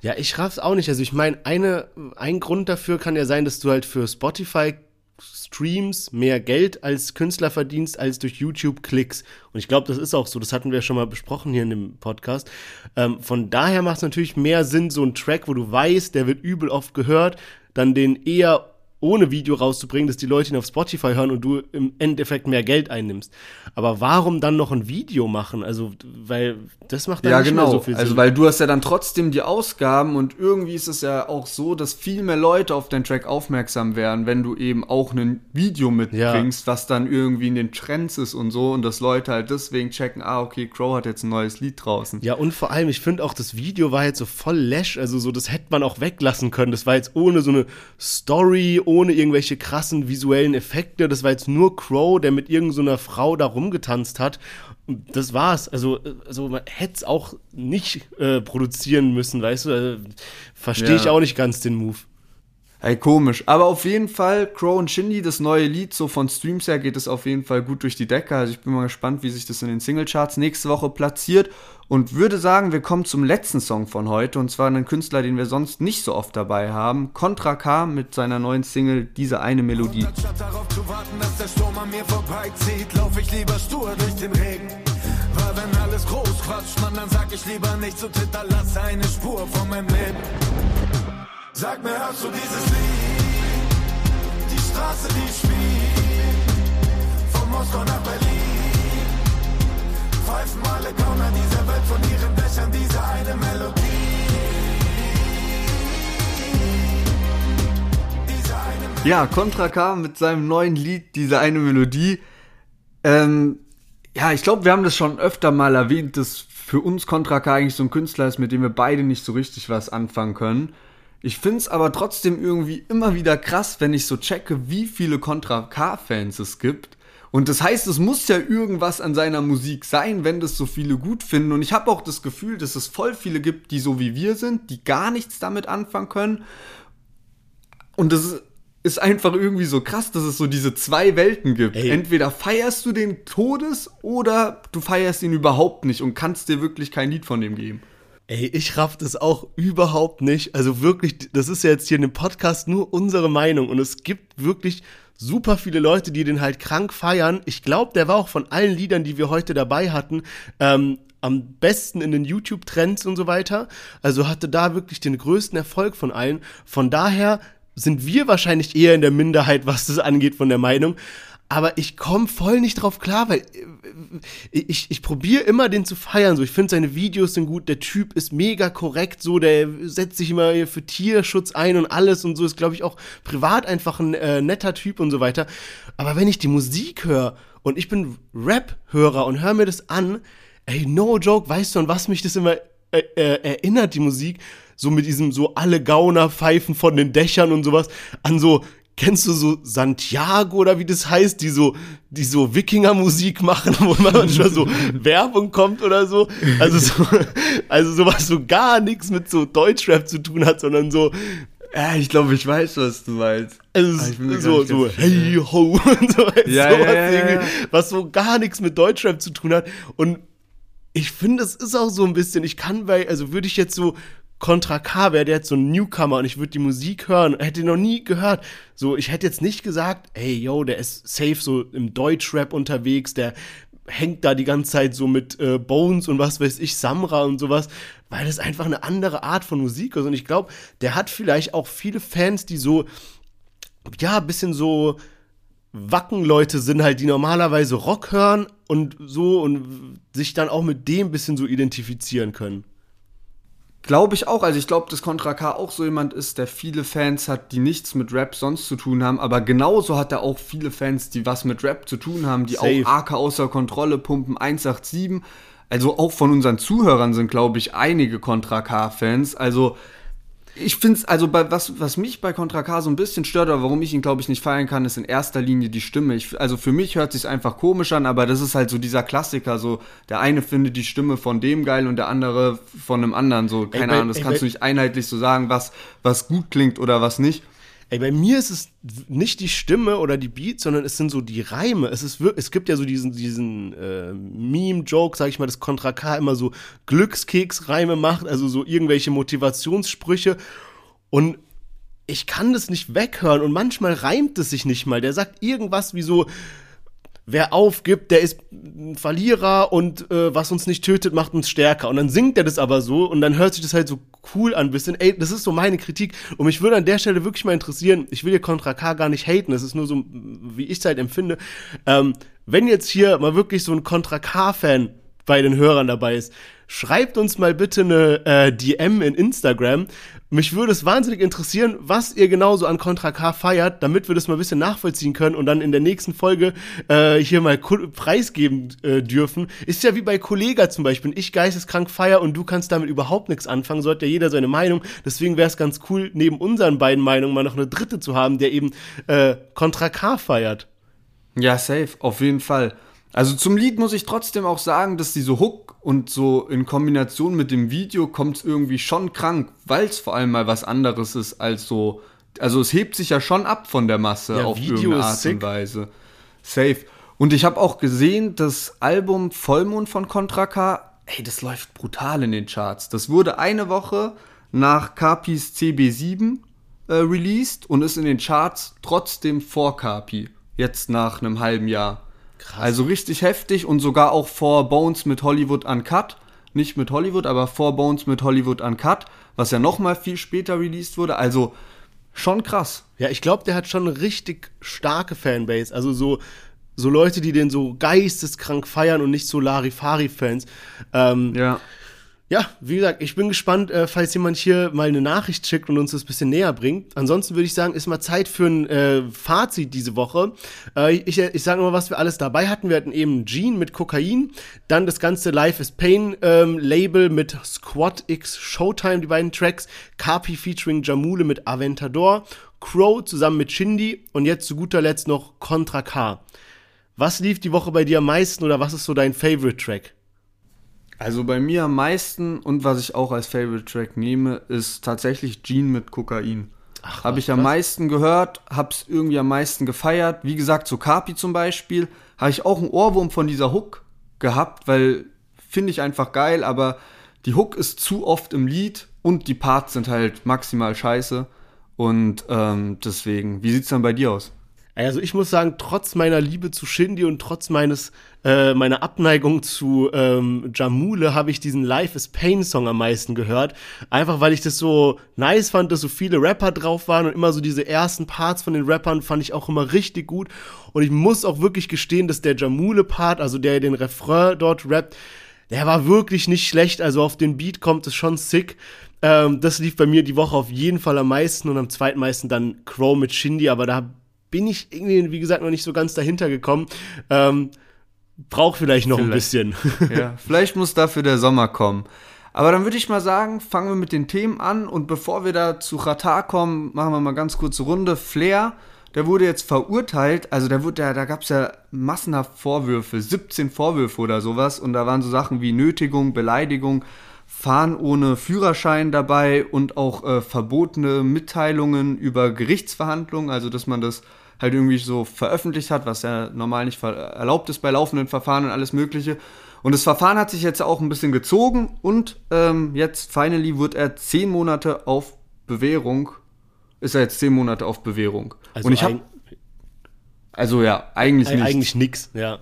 Speaker 2: Ja, ich raff's auch nicht. Also ich meine, eine, ein Grund dafür kann ja sein, dass du halt für Spotify Streams mehr Geld als Künstler verdienst als durch YouTube Klicks. Und ich glaube, das ist auch so. Das hatten wir schon mal besprochen hier in dem Podcast. Ähm, von daher macht es natürlich mehr Sinn, so ein Track, wo du weißt, der wird übel oft gehört, dann den eher ohne Video rauszubringen, dass die Leute ihn auf Spotify hören und du im Endeffekt mehr Geld einnimmst. Aber warum dann noch ein Video machen? Also, weil das macht dann
Speaker 1: Ja,
Speaker 2: nicht
Speaker 1: genau.
Speaker 2: mehr so viel Sinn.
Speaker 1: also, weil du hast ja dann trotzdem die Ausgaben und irgendwie ist es ja auch so, dass viel mehr Leute auf deinen Track aufmerksam werden, wenn du eben auch ein Video mitbringst, was dann irgendwie in den Trends ist und so und dass Leute halt deswegen checken, ah, okay, Crow hat jetzt ein neues Lied draußen.
Speaker 2: Ja, und vor allem, ich finde auch, das Video war jetzt so voll lash, also so, das hätte man auch weglassen können. Das war jetzt ohne so eine Story, ohne irgendwelche krassen visuellen Effekte. Das war jetzt nur Crow, der mit irgendeiner so Frau da rumgetanzt hat. Und das war's. Also, also man hätte es auch nicht äh, produzieren müssen, weißt du? Also, Verstehe
Speaker 1: Ja.
Speaker 2: ich auch nicht ganz den Move.
Speaker 1: Ey, komisch. Aber auf jeden Fall, Crow und Shindy, das neue Lied, so von Streams her geht es auf jeden Fall gut durch die Decke. Also ich bin mal gespannt, wie sich das in den Singlecharts nächste Woche platziert. Und würde sagen, wir kommen zum letzten Song von heute. Und zwar einen Künstler, den wir sonst nicht so oft dabei haben. Contra K mit seiner neuen Single Diese eine Melodie.
Speaker 4: Statt darauf zu warten, dass der Sturm an mir vorbeizieht, lauf ich lieber stur durch den Regen. Weil wenn alles groß quatscht, man, dann sag ich lieber nicht so Titter, lass eine Spur von meinem Leben. Sag mir, hörst du dieses Lied? Die Straße, die spielt. Von Moskau nach Berlin. Pfeifen alle Gauner dieser Welt von ihren Dächern diese eine Melodie.
Speaker 1: Ja, Contra K mit seinem neuen Lied, diese eine Melodie. Ähm, Ja, ich glaube, wir haben das schon öfter mal erwähnt, dass für uns Contra K eigentlich so ein Künstler ist, mit dem wir beide nicht so richtig was anfangen können. Ich find's aber trotzdem irgendwie immer wieder krass, wenn ich so checke, wie viele Contra K-Fans es gibt. Und das heißt, es muss ja irgendwas an seiner Musik sein, wenn das so viele gut finden. Und ich habe auch das Gefühl, dass es voll viele gibt, die so wie wir sind, die gar nichts damit anfangen können. Und das ist ist einfach irgendwie so krass, dass es so diese zwei Welten gibt.
Speaker 2: Ey.
Speaker 1: Entweder feierst du den Todes oder du feierst ihn überhaupt nicht und kannst dir wirklich kein Lied von dem geben.
Speaker 2: Ey, ich raff das auch überhaupt nicht. Also wirklich, das ist ja jetzt hier in dem Podcast nur unsere Meinung und es gibt wirklich super viele Leute, die den halt krank feiern. Ich glaube, der war auch von allen Liedern, die wir heute dabei hatten, ähm, am besten in den YouTube-Trends und so weiter. Also hatte da wirklich den größten Erfolg von allen. Von daher sind wir wahrscheinlich eher in der Minderheit, was das angeht, von der Meinung. Aber ich komme voll nicht drauf klar, weil äh, ich, ich probiere immer den zu feiern. So, ich finde seine Videos sind gut, der Typ ist mega korrekt, so, der setzt sich immer für Tierschutz ein und alles und so, ist, glaube ich, auch privat einfach ein äh, netter Typ und so weiter. Aber wenn ich die Musik höre und ich bin Rap-Hörer und höre mir das an, ey, no joke, weißt du, an was mich das immer äh, äh, erinnert, die Musik? So mit diesem, so alle Gauner pfeifen von den Dächern und sowas, an so Kennst du so Santiago oder wie das heißt, die so, die so Wikinger-Musik machen, [LAUGHS] wo manchmal so [LAUGHS] Werbung kommt oder so? Also so, also sowas so gar nichts mit so Deutschrap zu tun hat, sondern so,
Speaker 1: Ja, ich glaube, ich weiß, was du meinst.
Speaker 2: also so, so hey ho [LAUGHS] und so,
Speaker 1: Ja,
Speaker 2: sowas
Speaker 1: ja, ja.
Speaker 2: was so gar nichts mit Deutschrap zu tun hat. Und ich finde, es ist auch so ein bisschen, ich kann bei, also würde ich jetzt so Contra K wäre der jetzt so ein Newcomer und ich würde die Musik hören, hätte ihn noch nie gehört. So, ich hätte jetzt nicht gesagt, ey, yo, der ist safe so im Deutschrap unterwegs, der hängt da die ganze Zeit so mit äh, Bones und was weiß ich, Samra und sowas, weil das einfach eine andere Art von Musik ist. Und ich glaube, der hat vielleicht auch viele Fans, die so, ja, ein bisschen so Wackenleute sind halt, die normalerweise Rock hören und so und sich dann auch mit dem ein bisschen so identifizieren können.
Speaker 1: Glaube ich auch. Also ich glaube, dass Contra K auch so jemand ist, der viele Fans hat, die nichts mit Rap sonst zu tun haben. Aber genauso hat er auch viele Fans, die was mit Rap zu tun haben, die
Speaker 2: Safe.
Speaker 1: auch AK außer Kontrolle pumpen 187. Also auch von unseren Zuhörern sind, glaube ich, einige Contra K-Fans. Also ich finde es, also bei, was, was mich bei Contra K so ein bisschen stört, oder warum ich ihn, glaube ich, nicht feiern kann, ist in erster Linie die Stimme. Ich, also für mich hört sich einfach komisch an, aber das ist halt so dieser Klassiker, so der eine findet die Stimme von dem geil und der andere von einem anderen, so, keine
Speaker 2: bei-
Speaker 1: Ahnung, das
Speaker 2: ey,
Speaker 1: kannst
Speaker 2: bei-
Speaker 1: du nicht einheitlich so sagen, was, was gut klingt oder was nicht.
Speaker 2: Ey, bei mir ist es nicht die Stimme oder die Beats, sondern es sind so die Reime. Es, ist es gibt ja so diesen, diesen äh, Meme-Joke, sag ich mal, dass Contra K immer so Glückskeks-Reime macht, also so irgendwelche Motivationssprüche. Und ich kann das nicht weghören und manchmal reimt es sich nicht mal. Der sagt irgendwas wie so, wer aufgibt, der ist ein Verlierer und äh, was uns nicht tötet, macht uns stärker. Und dann singt er das aber so und dann hört sich das halt so cool an, bisschen. Ey, das ist so meine Kritik. Und mich würde an der Stelle wirklich mal interessieren, ich will hier Contra K gar nicht haten, das ist nur so, wie ich es halt empfinde. Ähm, wenn jetzt hier mal wirklich so ein Contra K-Fan bei den Hörern dabei ist, schreibt uns mal bitte eine äh, DM in Instagram. Mich würde es wahnsinnig interessieren, was ihr genauso an Contra K feiert, damit wir das mal ein bisschen nachvollziehen können und dann in der nächsten Folge äh, hier mal preisgeben äh, dürfen. Ist ja wie bei Kollega zum Beispiel. Ich geisteskrank feier und du kannst damit überhaupt nichts anfangen. So hat ja jeder seine Meinung. Deswegen wäre es ganz cool, neben unseren beiden Meinungen mal noch eine dritte zu haben, der eben äh, Contra K feiert.
Speaker 1: Ja, safe, auf jeden Fall. Also zum Lied muss ich trotzdem auch sagen, dass diese Hook und so in Kombination mit dem Video kommt es irgendwie schon krank, weil es vor allem mal was anderes ist als so. Also es hebt sich ja schon ab von der Masse
Speaker 2: Ja,
Speaker 1: auf
Speaker 2: Video
Speaker 1: irgendeine Art
Speaker 2: sick.
Speaker 1: und Weise. Safe. Und ich habe auch gesehen, das Album Vollmond von Contra K, ey, das läuft brutal in den Charts. Das wurde eine Woche nach Capis CB7 äh, released und ist in den Charts trotzdem vor Capi. Jetzt nach einem halben Jahr.
Speaker 2: Krass.
Speaker 1: Also richtig heftig und sogar auch vor Bones mit Hollywood Uncut. Nicht mit Hollywood, aber vor Bones mit Hollywood Uncut, was ja noch mal viel später released wurde. Also schon krass.
Speaker 2: Ja, ich glaube, der hat schon eine richtig starke Fanbase. Also so, so Leute, die den so geisteskrank feiern und nicht so Larifari-Fans. Ähm,
Speaker 1: Ja.
Speaker 2: Ja, wie gesagt, ich bin gespannt, äh, falls jemand hier mal eine Nachricht schickt und uns das bisschen näher bringt. Ansonsten würde ich sagen, ist mal Zeit für ein äh, Fazit diese Woche. Äh, ich ich sage nur, was wir alles dabei hatten. Wir hatten eben Gene mit Kokain, dann das ganze Life is Pain ähm, Label mit Squad X Showtime, die beiden Tracks, Kapi featuring Jamule mit Aventador, Crow zusammen mit Shindy und jetzt zu guter Letzt noch Contra K. Was lief die Woche bei dir am meisten oder was ist so dein Favorite Track?
Speaker 1: Also bei mir am meisten und was ich auch als Favorite Track nehme, ist tatsächlich Gene mit Kokain. Habe ich am
Speaker 2: was?
Speaker 1: meisten gehört, hab's irgendwie am meisten gefeiert. Wie gesagt, so Kapi zum Beispiel, habe ich auch einen Ohrwurm von dieser Hook gehabt, weil finde ich einfach geil, aber die Hook ist zu oft im Lied und die Parts sind halt maximal scheiße. Und ähm, deswegen, wie sieht's dann bei dir aus?
Speaker 2: Also ich muss sagen, trotz meiner Liebe zu Shindy und trotz meines äh, meiner Abneigung zu ähm, Jamule habe ich diesen Life is Pain Song am meisten gehört. Einfach weil ich das so nice fand, dass so viele Rapper drauf waren und immer so diese ersten Parts von den Rappern fand ich auch immer richtig gut. Und ich muss auch wirklich gestehen, dass der Jamule Part, also der den Refrain dort rappt, der war wirklich nicht schlecht. Also auf den Beat kommt es schon sick. Ähm, das lief bei mir die Woche auf jeden Fall am meisten und am zweitmeisten dann Crow mit Shindy, aber da bin ich irgendwie, wie gesagt, noch nicht so ganz dahinter gekommen. Ähm, Braucht vielleicht noch ein bisschen. [LAUGHS]
Speaker 1: Ja, vielleicht muss dafür der Sommer kommen. Aber dann würde ich mal sagen, fangen wir mit den Themen an und bevor wir da zu Ratar kommen, machen wir mal ganz kurze Runde. Flair, der wurde jetzt verurteilt, also der wurde, da, da gab es ja massenhaft Vorwürfe, 17 Vorwürfe oder sowas und da waren so Sachen wie Nötigung, Beleidigung, Fahren ohne Führerschein dabei und auch äh, verbotene Mitteilungen über Gerichtsverhandlungen, also dass man das halt irgendwie so veröffentlicht hat, was ja normal nicht erlaubt ist bei laufenden Verfahren und alles Mögliche. Und das Verfahren hat sich jetzt auch ein bisschen gezogen und ähm, jetzt finally wird er zehn Monate auf Bewährung, ist er jetzt zehn Monate auf Bewährung.
Speaker 2: Also
Speaker 1: und ich habe, also ja, eigentlich
Speaker 2: Eig-
Speaker 1: nicht.
Speaker 2: eigentlich nix, ja.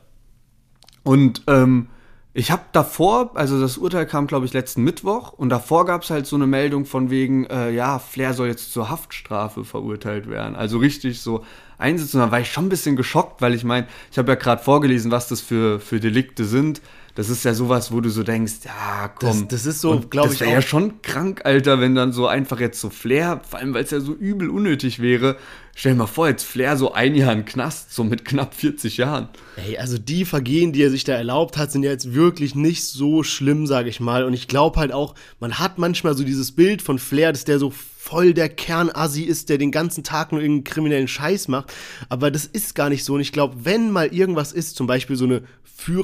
Speaker 1: Und ähm, ich habe davor, also das Urteil kam, glaube ich, letzten Mittwoch und davor gab es halt so eine Meldung von wegen, äh, ja, Flair soll jetzt zur Haftstrafe verurteilt werden. Also richtig so einsitzen. Und da war ich schon ein bisschen geschockt, weil ich meine, ich habe ja gerade vorgelesen, was das für, für Delikte sind. Das ist ja sowas, wo du so denkst, ja, komm.
Speaker 2: Das- das ist so,
Speaker 1: Und
Speaker 2: glaub
Speaker 1: Das
Speaker 2: ich,
Speaker 1: wäre ja schon krank, Alter, wenn dann so einfach jetzt so Flair, vor allem weil es ja so übel unnötig wäre. Stell dir mal vor, jetzt Flair so ein Jahr den Knast, so mit knapp 40 Jahren.
Speaker 2: Ey, also die Vergehen, die er sich da erlaubt hat, sind ja jetzt wirklich nicht so schlimm, sage ich mal. Und ich glaube halt auch, man hat manchmal so dieses Bild von Flair, dass der so voll der Kernassi ist, der den ganzen Tag nur irgendeinen kriminellen Scheiß macht. Aber das ist gar nicht so. Und ich glaube, wenn mal irgendwas ist, zum Beispiel so eine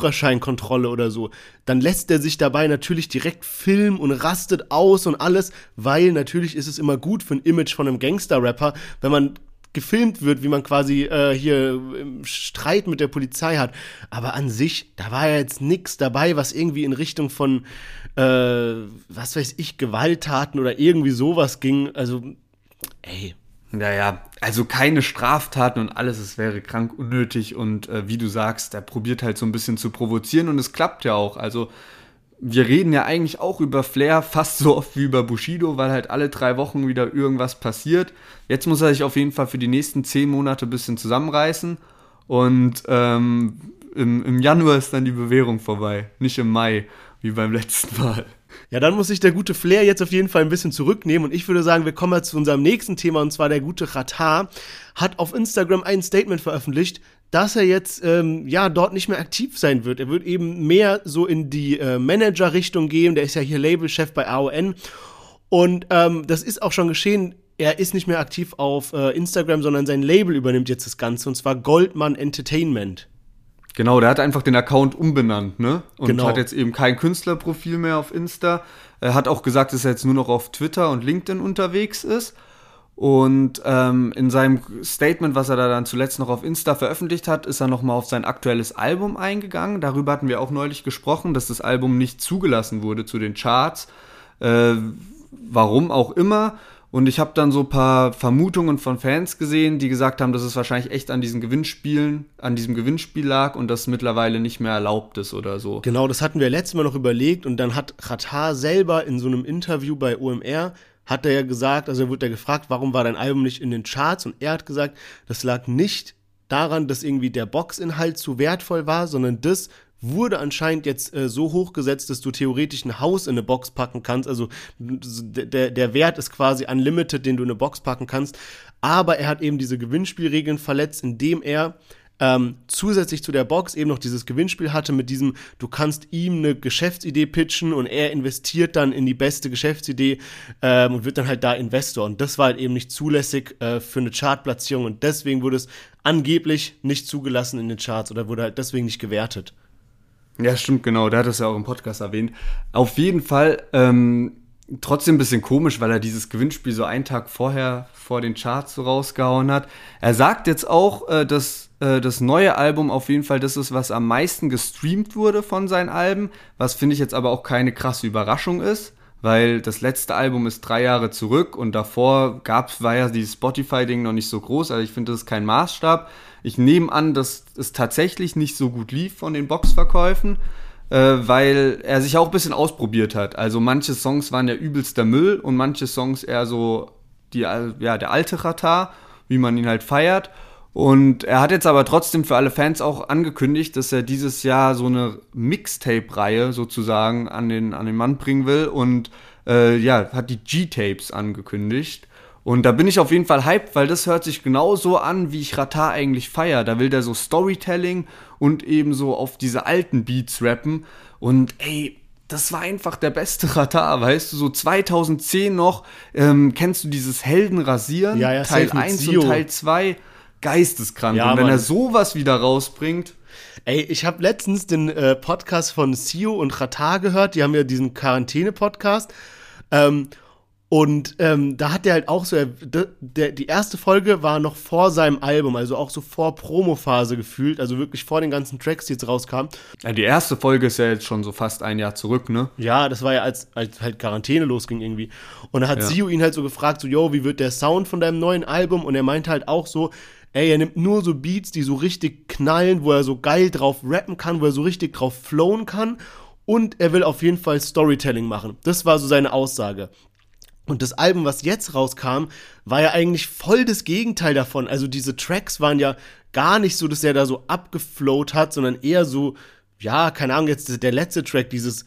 Speaker 2: Führerscheinkontrolle oder so, dann lässt er sich dabei natürlich direkt filmen und rastet aus und alles, weil natürlich ist es immer gut für ein Image von einem Gangster-Rapper, wenn man gefilmt wird, wie man quasi äh, hier im Streit mit der Polizei hat. Aber an sich, da war ja jetzt nichts dabei, was irgendwie in Richtung von, äh, was weiß ich, Gewalttaten oder irgendwie sowas ging. Also, ey,
Speaker 1: Naja, also keine Straftaten und alles, es wäre krank unnötig und äh, wie du sagst, der probiert halt so ein bisschen zu provozieren und es klappt ja auch. Also wir reden ja eigentlich auch über Flair fast so oft wie über Bushido, weil halt alle drei Wochen wieder irgendwas passiert. Jetzt muss er sich auf jeden Fall für die nächsten zehn Monate ein bisschen zusammenreißen und ähm, im, im Januar ist dann die Bewährung vorbei, nicht im Mai, wie beim letzten Mal.
Speaker 2: Ja, dann muss sich der gute Flair jetzt auf jeden Fall ein bisschen zurücknehmen und ich würde sagen, wir kommen mal zu unserem nächsten Thema und zwar der gute Ratar hat auf Instagram ein Statement veröffentlicht, dass er jetzt ähm, ja dort nicht mehr aktiv sein wird. Er wird eben mehr so in die äh, Manager-Richtung gehen. Der ist ja hier Labelchef bei AON und ähm, das ist auch schon geschehen. Er ist nicht mehr aktiv auf äh, Instagram, sondern sein Label übernimmt jetzt das Ganze und zwar Goldman Entertainment.
Speaker 1: Genau, der hat einfach den Account umbenannt, ne? Und
Speaker 2: Genau.
Speaker 1: hat jetzt eben kein Künstlerprofil mehr auf Insta. Er hat auch gesagt, dass er jetzt nur noch auf Twitter und LinkedIn unterwegs ist. Und ähm, in seinem Statement, was er da dann zuletzt noch auf Insta veröffentlicht hat, ist er nochmal auf sein aktuelles Album eingegangen. Darüber hatten wir auch neulich gesprochen, dass das Album nicht zugelassen wurde zu den Charts. Äh, warum auch immer. Und ich habe dann so ein paar Vermutungen von Fans gesehen, die gesagt haben, dass es wahrscheinlich echt an diesen Gewinnspielen, an diesem Gewinnspiel lag und das mittlerweile nicht mehr erlaubt ist oder so.
Speaker 2: Genau, das hatten wir letztes Mal noch überlegt und dann hat Ratar selber in so einem Interview bei OMR hat er ja gesagt, also er wurde ja gefragt, warum war dein Album nicht in den Charts und er hat gesagt, das lag nicht daran, dass irgendwie der Boxinhalt zu wertvoll war, sondern das wurde anscheinend jetzt äh, so hochgesetzt, dass du theoretisch ein Haus in eine Box packen kannst. Also der, der Wert ist quasi unlimited, den du in eine Box packen kannst. Aber er hat eben diese Gewinnspielregeln verletzt, indem er ähm, zusätzlich zu der Box eben noch dieses Gewinnspiel hatte mit diesem, du kannst ihm eine Geschäftsidee pitchen und er investiert dann in die beste Geschäftsidee ähm, und wird dann halt da Investor. Und das war halt eben nicht zulässig äh, für eine Chartplatzierung und deswegen wurde es angeblich nicht zugelassen in den Charts oder wurde halt deswegen nicht gewertet.
Speaker 1: Ja, stimmt, genau. Der hat es ja auch im Podcast erwähnt. Auf jeden Fall ähm, trotzdem ein bisschen komisch, weil er dieses Gewinnspiel so einen Tag vorher vor den Charts so rausgehauen hat. Er sagt jetzt auch, äh, dass äh, das neue Album auf jeden Fall das ist, was am meisten gestreamt wurde von seinen Alben, was finde ich jetzt aber auch keine krasse Überraschung ist, weil das letzte Album ist drei Jahre zurück und davor gab's, war ja dieses Spotify-Ding noch nicht so groß, also ich finde, das ist kein Maßstab. Ich nehme an, dass es tatsächlich nicht so gut lief von den Boxverkäufen, äh, weil er sich auch ein bisschen ausprobiert hat. Also manche Songs waren ja übelster Müll und manche Songs eher so die, ja, der alte Ratar, wie man ihn halt feiert. Und er hat jetzt aber trotzdem für alle Fans auch angekündigt, dass er dieses Jahr so eine Mixtape-Reihe sozusagen an den, an den Mann bringen will und äh, ja, hat die G-Tapes angekündigt. Und da bin ich auf jeden Fall hyped, weil das hört sich genauso an, wie ich Ratar eigentlich feier. Da will der so Storytelling und eben so auf diese alten Beats rappen. Und ey, das war einfach der beste [LAUGHS] Ratar, weißt du, so 2010 noch, ähm, kennst du dieses Heldenrasieren,
Speaker 2: ja, ja,
Speaker 1: Teil 1 und Teil 2, geisteskrank.
Speaker 2: Ja,
Speaker 1: und wenn
Speaker 2: Mann.
Speaker 1: er sowas wieder rausbringt,
Speaker 2: Ey, ich habe letztens den äh, Podcast von Sio und Ratar gehört. Die haben ja diesen Quarantäne-Podcast. Ähm, und ähm, da hat der halt auch so, er- der, die erste Folge war noch vor seinem Album, also auch so vor Promophase gefühlt, also wirklich vor den ganzen Tracks, die jetzt rauskamen.
Speaker 1: ja, die erste Folge ist ja jetzt schon so fast ein Jahr zurück, ne?
Speaker 2: Ja, das war ja als, als halt Quarantäne losging irgendwie. Und da hat
Speaker 1: Ja.
Speaker 2: Sio ihn halt so gefragt, so, yo, wie wird der Sound von deinem neuen Album? Und er meinte halt auch so, ey, er nimmt nur so Beats, die so richtig knallen, wo er so geil drauf rappen kann, wo er so richtig drauf flowen kann. Und er will auf jeden Fall Storytelling machen. Das war so seine Aussage. Und das Album, was jetzt rauskam, war ja eigentlich voll das Gegenteil davon. Also diese Tracks waren ja gar nicht so, dass er da so abgeflowt hat, sondern eher so, ja, keine Ahnung, jetzt der letzte Track, dieses,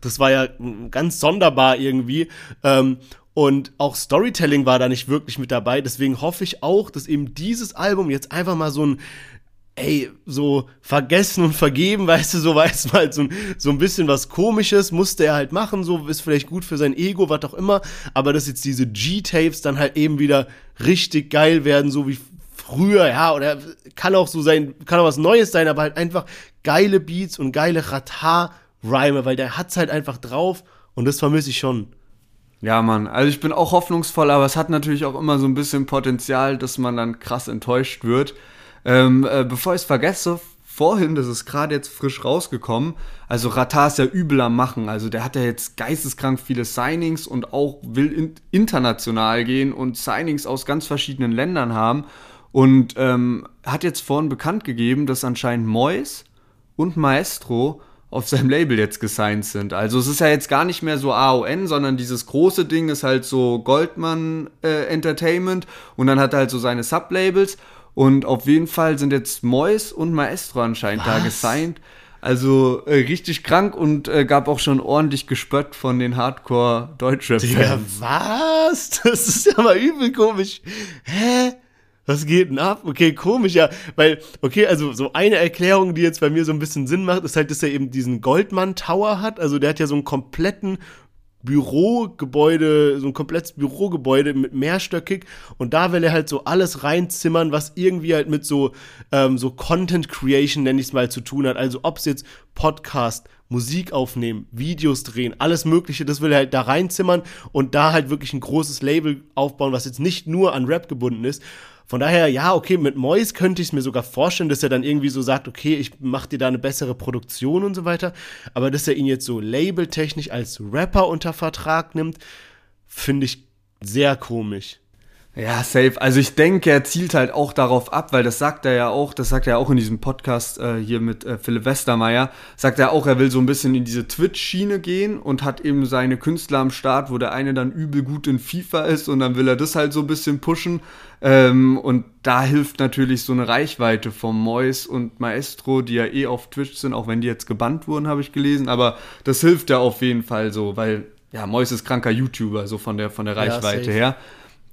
Speaker 2: das war ja ganz sonderbar irgendwie. Ähm, und auch Storytelling war da nicht wirklich mit dabei. Deswegen hoffe ich auch, dass eben dieses Album jetzt einfach mal so ein ey, so vergessen und vergeben, [LAUGHS] weißt du, so weiß mal so, ein- so ein bisschen was komisches, musste er halt machen, so ist vielleicht gut für sein Ego, was auch immer, aber dass jetzt diese G-Tapes dann halt eben wieder richtig geil werden, so wie früher, ja, oder kann auch so sein, kann auch was Neues sein, aber halt einfach geile Beats und geile Ratar-Rhyme, weil der hat's halt einfach drauf und das vermisse ich schon.
Speaker 1: Ja, Mann. Also ich bin auch hoffnungsvoll, aber es hat natürlich auch immer so ein bisschen Potenzial, dass man dann krass enttäuscht wird. Ähm, äh, bevor ich es vergesse, vorhin, das ist gerade jetzt frisch rausgekommen, also Ratar ist ja übel am Machen. Also der hat ja jetzt geisteskrank viele Signings und auch will in international gehen und Signings aus ganz verschiedenen Ländern haben. Und ähm, hat jetzt vorhin bekannt gegeben, dass anscheinend Mois und Maestro auf seinem Label jetzt gesigned sind. Also es ist ja jetzt gar nicht mehr so AON, sondern dieses große Ding ist halt so Goldman äh, Entertainment und dann hat er halt so seine Sublabels und auf jeden Fall sind jetzt Mois und Maestro anscheinend da gesigned. Also äh, richtig krank und äh, gab auch schon ordentlich Gespött von den Hardcore
Speaker 2: Ja,
Speaker 1: Deutschrap-Fans.
Speaker 2: was? [LAUGHS] Das ist ja mal übel komisch. Hä? Was geht denn ab? Okay, komisch, ja. Weil, okay, also so eine Erklärung, die jetzt bei mir so ein bisschen Sinn macht, ist halt, dass er eben diesen Goldman Tower hat. Also der hat ja so einen kompletten Bürogebäude, so ein komplettes Bürogebäude mit mehrstöckig und da will er halt so alles reinzimmern, was irgendwie halt mit so, ähm, so Content Creation, nenne ich es mal, zu tun hat. Also ob es jetzt Podcast, Musik aufnehmen, Videos drehen, alles Mögliche, das will er halt da reinzimmern und da halt wirklich ein großes Label aufbauen, was jetzt nicht nur an Rap gebunden ist. Von daher, ja, okay, mit Mois könnte ich es mir sogar vorstellen, dass er dann irgendwie so sagt, okay, ich mach dir da eine bessere Produktion und so weiter. Aber dass er ihn jetzt so labeltechnisch als Rapper unter Vertrag nimmt, finde ich sehr komisch.
Speaker 1: Ja, safe. Also ich denke, er zielt halt auch darauf ab, weil das sagt er ja auch, das sagt er auch in diesem Podcast äh, hier mit äh, Philipp Westermeier, sagt er auch, er will so ein bisschen in diese Twitch-Schiene gehen und hat eben seine Künstler am Start, wo der eine dann übel gut in FIFA ist und dann will er das halt so ein bisschen pushen. Ähm, und da hilft natürlich so eine Reichweite vom Mois und Maestro, die ja eh auf Twitch sind, auch wenn die jetzt gebannt wurden, habe ich gelesen, aber das hilft ja auf jeden Fall so, weil ja, Mois ist kranker YouTuber, so von der, von der Reichweite
Speaker 2: safe.
Speaker 1: her.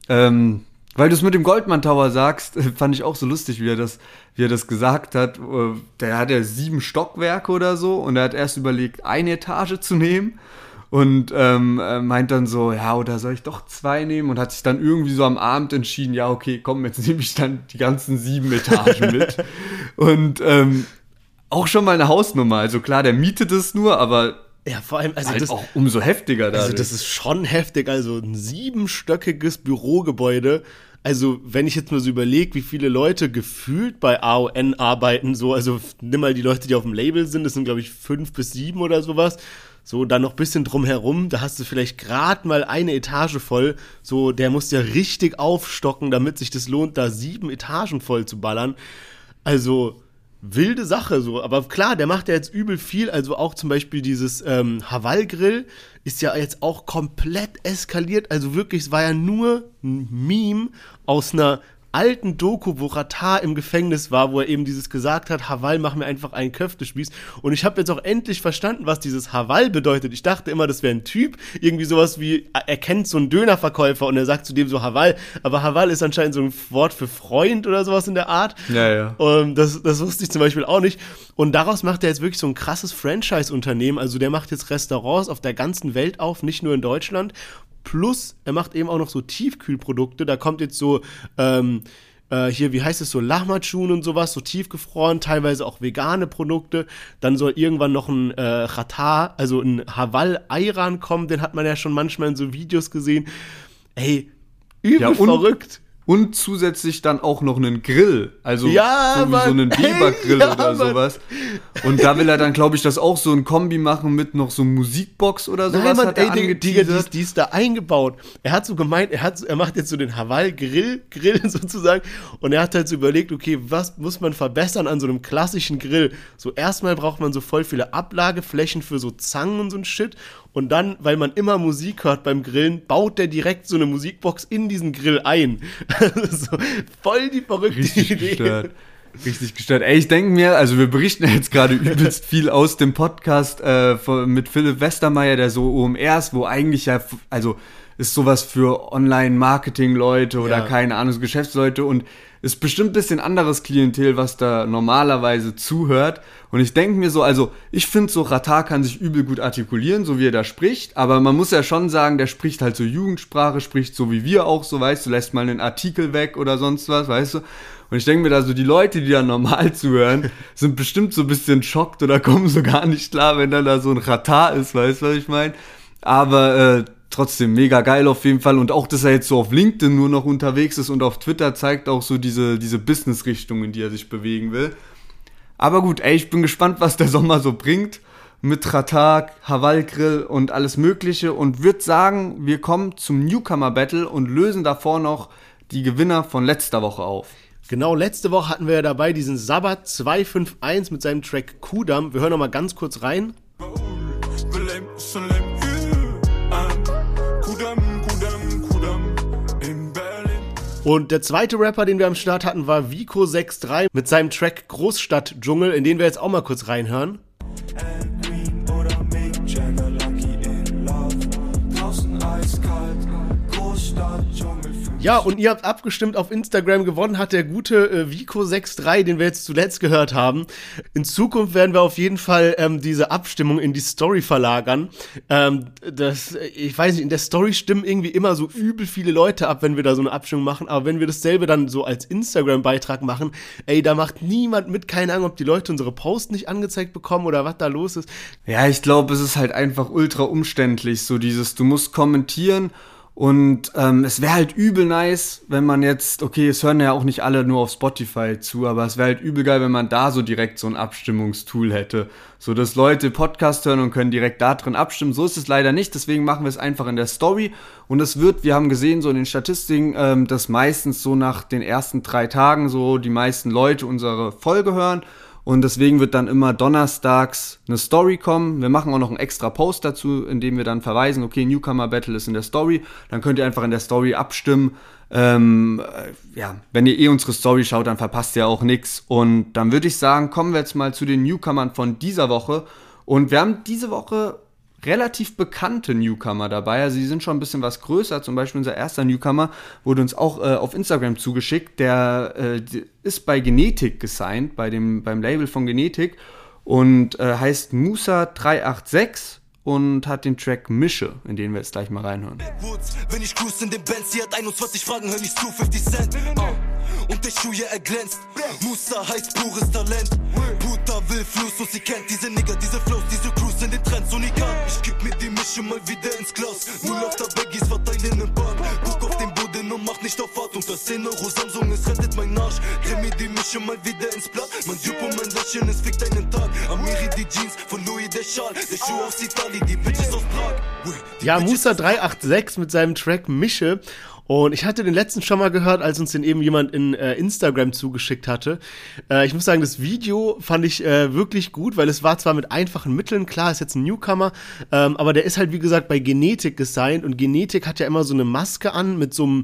Speaker 1: Ähm, weil du es mit dem Goldman Tower sagst, [LAUGHS] fand ich auch so lustig, wie er das, wie er das gesagt hat. Äh, Der hat ja sieben Stockwerke oder so und er hat erst überlegt, eine Etage zu nehmen und ähm, äh, meint dann so, ja, oder soll ich doch zwei nehmen und hat sich dann irgendwie so am Abend entschieden, ja, okay, komm, jetzt [LAUGHS] nehme ich dann die ganzen sieben Etagen mit. [LAUGHS] und ähm, auch schon mal eine Hausnummer. Also klar, der mietet es nur, aber
Speaker 2: Ja, vor allem, also
Speaker 1: halt
Speaker 2: das,
Speaker 1: auch umso heftiger da.
Speaker 2: Also das ist schon heftig. Also ein siebenstöckiges Bürogebäude. Also wenn ich jetzt mal so überlege, wie viele Leute gefühlt bei AON arbeiten, so, also nimm mal die Leute, die auf dem Label sind, das sind glaube ich fünf bis sieben oder sowas. So, dann noch ein bisschen drumherum, da hast du vielleicht gerade mal eine Etage voll. So, der muss ja richtig aufstocken, damit sich das lohnt, da sieben Etagen voll zu ballern. Also, wilde Sache so. Aber klar, der macht ja jetzt übel viel. Also auch zum Beispiel dieses ähm, Haval-Grill ist ja jetzt auch komplett eskaliert. Also wirklich, es war ja nur ein Meme aus einer alten Doku, wo Ratar im Gefängnis war, wo er eben dieses gesagt hat, Haval, mach mir einfach einen Köftespieß. Und ich habe jetzt auch endlich verstanden, was dieses Haval bedeutet. Ich dachte immer, das wäre ein Typ, irgendwie sowas wie, er kennt so einen Dönerverkäufer und er sagt zu dem so Haval. Aber Haval ist anscheinend so ein Wort für Freund oder sowas in der Art.
Speaker 1: Ja, ja.
Speaker 2: Ähm, das, das wusste ich zum Beispiel auch nicht. Und daraus macht er jetzt wirklich so ein krasses Franchise-Unternehmen. Also der macht jetzt Restaurants auf der ganzen Welt auf, nicht nur in Deutschland. Plus, er macht eben auch noch so Tiefkühlprodukte. Da kommt jetzt so, ähm, äh, hier, wie heißt es so, Lahmacun und sowas, so tiefgefroren, teilweise auch vegane Produkte. Dann soll irgendwann noch ein äh, Ratar, also ein Haval-Ayran kommen, den hat man ja schon manchmal in so Videos gesehen. Ey, übel
Speaker 1: Ja,
Speaker 2: verrückt.
Speaker 1: Und zusätzlich dann auch noch einen Grill. Also
Speaker 2: Ja,
Speaker 1: so
Speaker 2: Mann.
Speaker 1: so einen Weber-Grill
Speaker 2: Ja,
Speaker 1: oder
Speaker 2: Mann.
Speaker 1: sowas. Und da will er dann, glaube ich, das auch so ein Kombi machen mit noch so Musikbox oder sowas.
Speaker 2: Nein, Mann,
Speaker 1: hat
Speaker 2: ey, Digga, Digga, die, ist, die ist da eingebaut. Er hat so gemeint, er, hat, so- er macht jetzt so den Hawaii-Grill, Grill [LAUGHS] sozusagen. Und er hat halt so überlegt, okay, was muss man verbessern an so einem klassischen Grill? So, erstmal braucht man so voll viele Ablageflächen für so Zangen und so ein Shit. Und dann, weil man immer Musik hört beim Grillen, baut der direkt so eine Musikbox in diesen Grill ein. [LAUGHS] so, voll die verrückte
Speaker 1: Richtig
Speaker 2: Idee.
Speaker 1: gestört. Richtig gestört. Ey, ich denke mir, also wir berichten ja jetzt gerade [LAUGHS] übelst viel aus dem Podcast äh, mit Philipp Westermeier, der so OMR ist, wo eigentlich ja, also ist sowas für Online-Marketing-Leute oder
Speaker 2: Ja.
Speaker 1: keine Ahnung, Geschäftsleute und ist bestimmt ein bisschen anderes Klientel, was da normalerweise zuhört. Und ich denke mir so, also ich finde so, Ratar kann sich übel gut artikulieren, so wie er da spricht, aber man muss ja schon sagen, der spricht halt so Jugendsprache, spricht so wie wir auch, so weißt du, lässt mal einen Artikel weg oder sonst was, weißt du. Und ich denke mir da so, die Leute, die da normal [LAUGHS] zuhören, sind bestimmt so ein bisschen schockt oder kommen so gar nicht klar, wenn dann da so ein Ratar ist, weißt du, was ich meine? Aber äh, trotzdem mega geil auf jeden Fall. Und auch, dass er jetzt so auf LinkedIn nur noch unterwegs ist und auf Twitter zeigt auch so diese, diese Business-Richtung, in die er sich bewegen will. Aber gut, ey, ich bin gespannt, was der Sommer so bringt. Mit Ratar, Haval Grill und alles Mögliche. Und würde sagen, wir kommen zum Newcomer Battle und lösen davor noch die Gewinner von letzter Woche auf.
Speaker 2: Genau, letzte Woche hatten wir ja dabei diesen Sabbat 251 mit seinem Track Kudam. Wir hören noch mal ganz kurz rein.
Speaker 3: Belem,
Speaker 2: Und der zweite Rapper, den wir am Start hatten, war Vico63 mit seinem Track Großstadt-Dschungel, in den wir jetzt auch mal kurz reinhören.
Speaker 3: Green
Speaker 2: Ja, und ihr habt abgestimmt auf Instagram. Gewonnen hat der gute äh, Vico63, den wir jetzt zuletzt gehört haben. In Zukunft werden wir auf jeden Fall ähm, diese Abstimmung in die Story verlagern. Ähm, das, äh, ich weiß nicht, in der Story stimmen irgendwie immer so übel viele Leute ab, wenn wir da so eine Abstimmung machen. Aber wenn wir dasselbe dann so als Instagram-Beitrag machen, ey, da macht niemand mit. Keine Ahnung, ob die Leute unsere Posts nicht angezeigt bekommen oder was da los ist.
Speaker 1: Ja, ich glaube, es ist halt einfach ultra umständlich. So dieses, du musst kommentieren Und ähm, es wäre halt übel nice, wenn man jetzt, okay, es hören ja auch nicht alle nur auf Spotify zu, aber es wäre halt übel geil, wenn man da so direkt so ein Abstimmungstool hätte. So dass Leute Podcast hören und können direkt da drin abstimmen. So ist es leider nicht, deswegen machen wir es einfach in der Story. Und es wird, wir haben gesehen, so in den Statistiken, ähm, dass meistens so nach den ersten drei Tagen so die meisten Leute unsere Folge hören. Und deswegen wird dann immer donnerstags eine Story kommen. Wir machen auch noch einen extra Post dazu, in dem wir dann verweisen, okay, Newcomer Battle ist in der Story. Dann könnt ihr einfach in der Story abstimmen. Ähm, äh, ja, wenn ihr eh unsere Story schaut, dann verpasst ihr auch nichts. Und dann würde ich sagen, kommen wir jetzt mal zu den Newcomern von dieser Woche. Und wir haben diese Woche relativ bekannte Newcomer dabei. Also die sind schon ein bisschen was größer. Zum Beispiel unser erster Newcomer wurde uns auch äh, auf Instagram zugeschickt. Der äh, ist bei Genetik gesigned, bei dem, beim Label von Genetik und äh, heißt Musa386 und hat den Track Mische, in den wir jetzt gleich mal reinhören.
Speaker 4: Wenn ich cruise in den Benz, sie hat 21 Fragen, hör nicht zu, 50 Cent. Ah, und der Schuh, ja, er glänzt. Musa heißt pures Talent. Puta will Fluss und sie kennt diese Nigger, diese Flows, diese Crews in den Trends. Unikan, ich geb mir die Mische mal wieder ins Glas. Null auf der Baggies, verteilen im Bad. Guck auf nicht auf Fahrt. Und das 10 Euro Samsung, es rettet mein Arsch. Dreh mir die Mische mal wieder ins Blatt. Mein Jupp und mein Lächeln, es fickt einen Tag. Amiri die Jeans von Louis der Schal. Der Schuh aus Italien, die Bitches aus Prag.
Speaker 2: Ja,
Speaker 4: Bitches
Speaker 2: Musa 386 mit seinem Track Mische. Und ich hatte den letzten schon mal gehört, als uns den eben jemand in äh, Instagram zugeschickt hatte. Äh, ich muss sagen, das Video fand ich äh, wirklich gut, weil es war zwar mit einfachen Mitteln, klar, ist jetzt ein Newcomer, ähm, aber der ist halt, wie gesagt, bei Genetik gesigned und Genetik hat ja immer so eine Maske an mit so einem,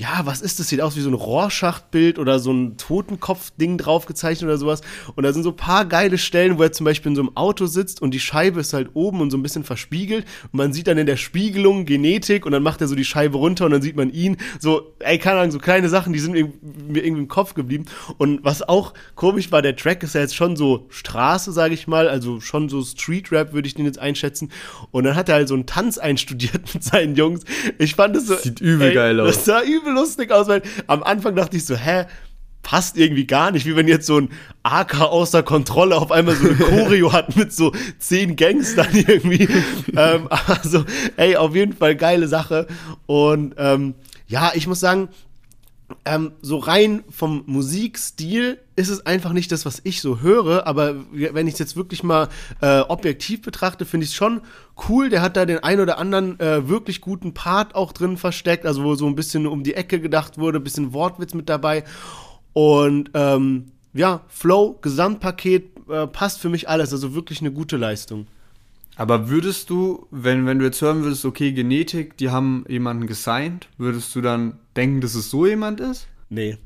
Speaker 2: ja, was ist das? Sieht aus wie so ein Rohrschachtbild oder so ein Totenkopf-Ding draufgezeichnet oder sowas. Und da sind so ein paar geile Stellen, wo er zum Beispiel in so einem Auto sitzt und die Scheibe ist halt oben und so ein bisschen verspiegelt. Und man sieht dann in der Spiegelung Genetik und dann macht er so die Scheibe runter und dann sieht man ihn. So, ey, keine Ahnung, so kleine Sachen, die sind mir irgendwie im Kopf geblieben. Und was auch komisch war, der Track ist ja jetzt schon so Straße, sage ich mal, also schon so Street-Rap würde ich den jetzt einschätzen. Und dann hat er halt so einen Tanz einstudiert [LAUGHS] mit seinen Jungs. Ich fand es so.
Speaker 1: Sieht übel geil aus.
Speaker 2: Das sah übel lustig aus, weil am Anfang dachte ich so, hä? Passt irgendwie gar nicht, wie wenn jetzt so ein AK außer Kontrolle auf einmal so eine [LAUGHS] Choreo hat mit so zehn Gangstern irgendwie. ähm, [LAUGHS] also, ey, auf jeden Fall geile Sache. Und ähm, ja, ich muss sagen, ähm, so rein vom Musikstil ist es einfach nicht das, was ich so höre, aber wenn ich es jetzt wirklich mal äh, objektiv betrachte, finde ich es schon cool. Der hat da den ein oder anderen äh, wirklich guten Part auch drin versteckt, also wo so ein bisschen um die Ecke gedacht wurde, ein bisschen Wortwitz mit dabei. Und ähm, ja, Flow, Gesamtpaket äh, passt für mich alles, also wirklich eine gute Leistung.
Speaker 1: Aber würdest du, wenn, wenn du jetzt hören würdest, okay, Genetik, die haben jemanden gesigned, würdest du dann denken, dass es so jemand ist?
Speaker 2: Nee.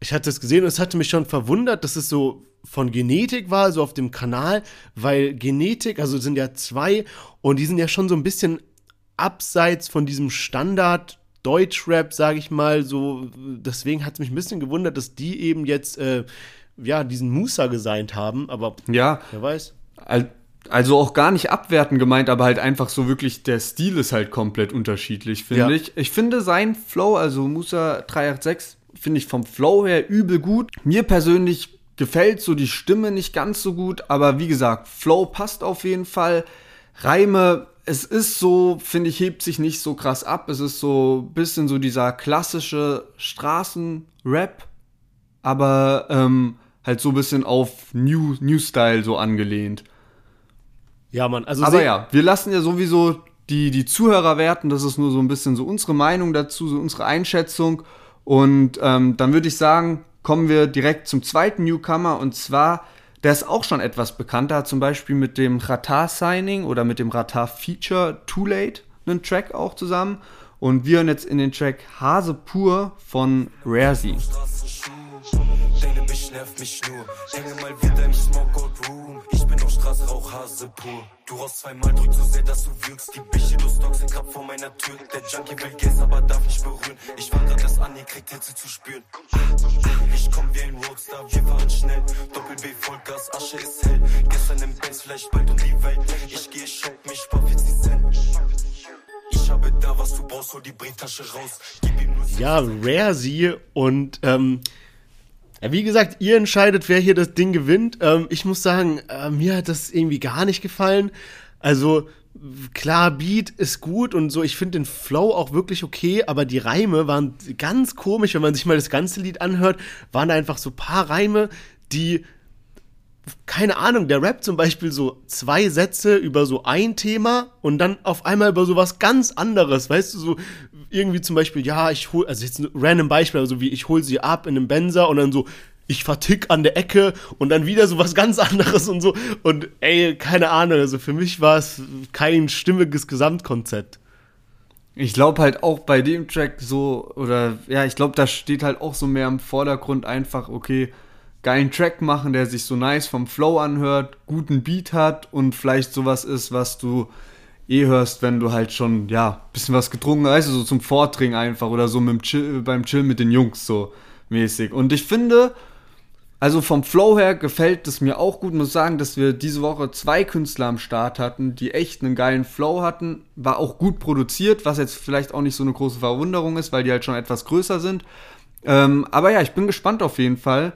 Speaker 2: Ich hatte es gesehen und es hatte mich schon verwundert, dass es so von Genetik war, so auf dem Kanal, weil Genetik, also sind ja zwei und die sind ja schon so ein bisschen abseits von diesem Standard Deutschrap, sage ich mal, so deswegen hat es mich ein bisschen gewundert, dass die eben jetzt äh, ja diesen Musa gesigned haben, aber
Speaker 1: Ja,
Speaker 2: wer weiß.
Speaker 1: Al- Also auch gar nicht abwertend gemeint, aber halt einfach so wirklich, der Stil ist halt komplett unterschiedlich, finde
Speaker 2: Ja.
Speaker 1: ich. Ich finde sein Flow, also Musa 386, finde ich vom Flow her übel gut. Mir persönlich gefällt so die Stimme nicht ganz so gut, aber wie gesagt, Flow passt auf jeden Fall. Reime, es ist so, finde ich, hebt sich nicht so krass ab. Es ist so ein bisschen so dieser klassische Straßenrap, aber ähm, halt so ein bisschen auf New, New Style so angelehnt.
Speaker 2: Ja, Mann, also
Speaker 1: Aber ja, wir lassen ja sowieso die, die Zuhörer werten. Das ist nur so ein bisschen so unsere Meinung dazu, so unsere Einschätzung. Und ähm, dann würde ich sagen, kommen wir direkt zum zweiten Newcomer. Und zwar, der ist auch schon etwas bekannter, zum Beispiel mit dem Ratar-Signing oder mit dem Ratar-Feature Too Late, einen Track auch zusammen. Und wir hören jetzt in den Track Hase pur von Raresi.
Speaker 3: Nervt mich nur. Hänge mal wieder im Smokeout Room. Ich bin auf Straße, rauch Hase pur. Du rauchst zweimal, drück so sehr, dass du wirkst. Die Biche, du stalkst den Grab vor meiner Tür. Der Junkie will Gas, aber darf nicht berühren. Ich wandere das an, ihr kriegt Hitze zu spüren. Ich komm wie ein Roadstar, wir fahren schnell. Doppel B, Vollgas, Asche ist hell. Gestern im Benz, vielleicht bald um die Welt. Ich gehe shoppen, ich spar 40 Cent. Ich habe da, was du brauchst, hol die Brieftasche raus. Gib ihm nur
Speaker 2: Ja, Raresi und ähm, ja, wie gesagt, ihr entscheidet, wer hier das Ding gewinnt. Ähm, ich muss sagen, äh, mir hat das irgendwie gar nicht gefallen. Also, klar, Beat ist gut und so, ich finde den Flow auch wirklich okay, aber die Reime waren ganz komisch, wenn man sich mal das ganze Lied anhört, waren da einfach so paar Reime, die keine Ahnung, der Rap zum Beispiel so zwei Sätze über so ein Thema und dann auf einmal über so was ganz anderes, weißt du, so irgendwie zum Beispiel, ja, ich hol, also jetzt ein random Beispiel, also wie ich hol sie ab in einem Benzer und dann so, ich vertick an der Ecke und dann wieder so was ganz anderes und so und ey, keine Ahnung, also für mich war es kein stimmiges Gesamtkonzept.
Speaker 1: Ich glaube halt auch bei dem Track so, oder ja, ich glaube, da steht halt auch so mehr im Vordergrund einfach, okay, geilen Track machen, der sich so nice vom Flow anhört, guten Beat hat und vielleicht sowas ist, was du eh hörst, wenn du halt schon, ja, bisschen was getrunken hast, so zum Vordringen einfach oder so mit Chill, beim Chill mit den Jungs so mäßig. Und ich finde, also vom Flow her gefällt es mir auch gut. Muss sagen, dass wir diese Woche zwei Künstler am Start hatten, die echt einen geilen Flow hatten. War auch gut produziert, was jetzt vielleicht auch nicht so eine große Verwunderung ist, weil die halt schon etwas größer sind. Ähm, aber ja, ich bin gespannt auf jeden Fall,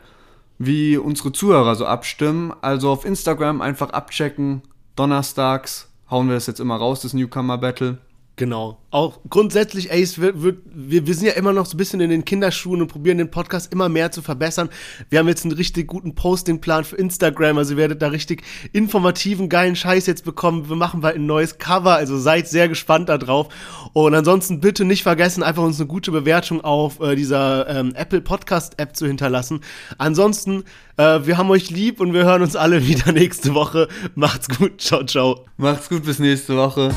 Speaker 1: wie unsere Zuhörer so abstimmen. Also auf Instagram einfach abchecken. Donnerstags hauen wir das jetzt immer raus, das Newcomer Battle.
Speaker 2: Genau. Auch grundsätzlich, wird, wird, wir, wir sind ja immer noch so ein bisschen in den Kinderschuhen und probieren den Podcast immer mehr zu verbessern. Wir haben jetzt einen richtig guten Postingplan für Instagram, also ihr werdet da richtig informativen, geilen Scheiß jetzt bekommen. Wir machen bald ein neues Cover, also seid sehr gespannt da drauf. Und ansonsten bitte nicht vergessen, einfach uns eine gute Bewertung auf äh, dieser ähm, Apple Podcast App zu hinterlassen. Ansonsten, äh, wir haben euch lieb und wir hören uns alle [LAUGHS] wieder nächste Woche. Macht's gut, ciao, ciao.
Speaker 1: Macht's gut, bis nächste Woche.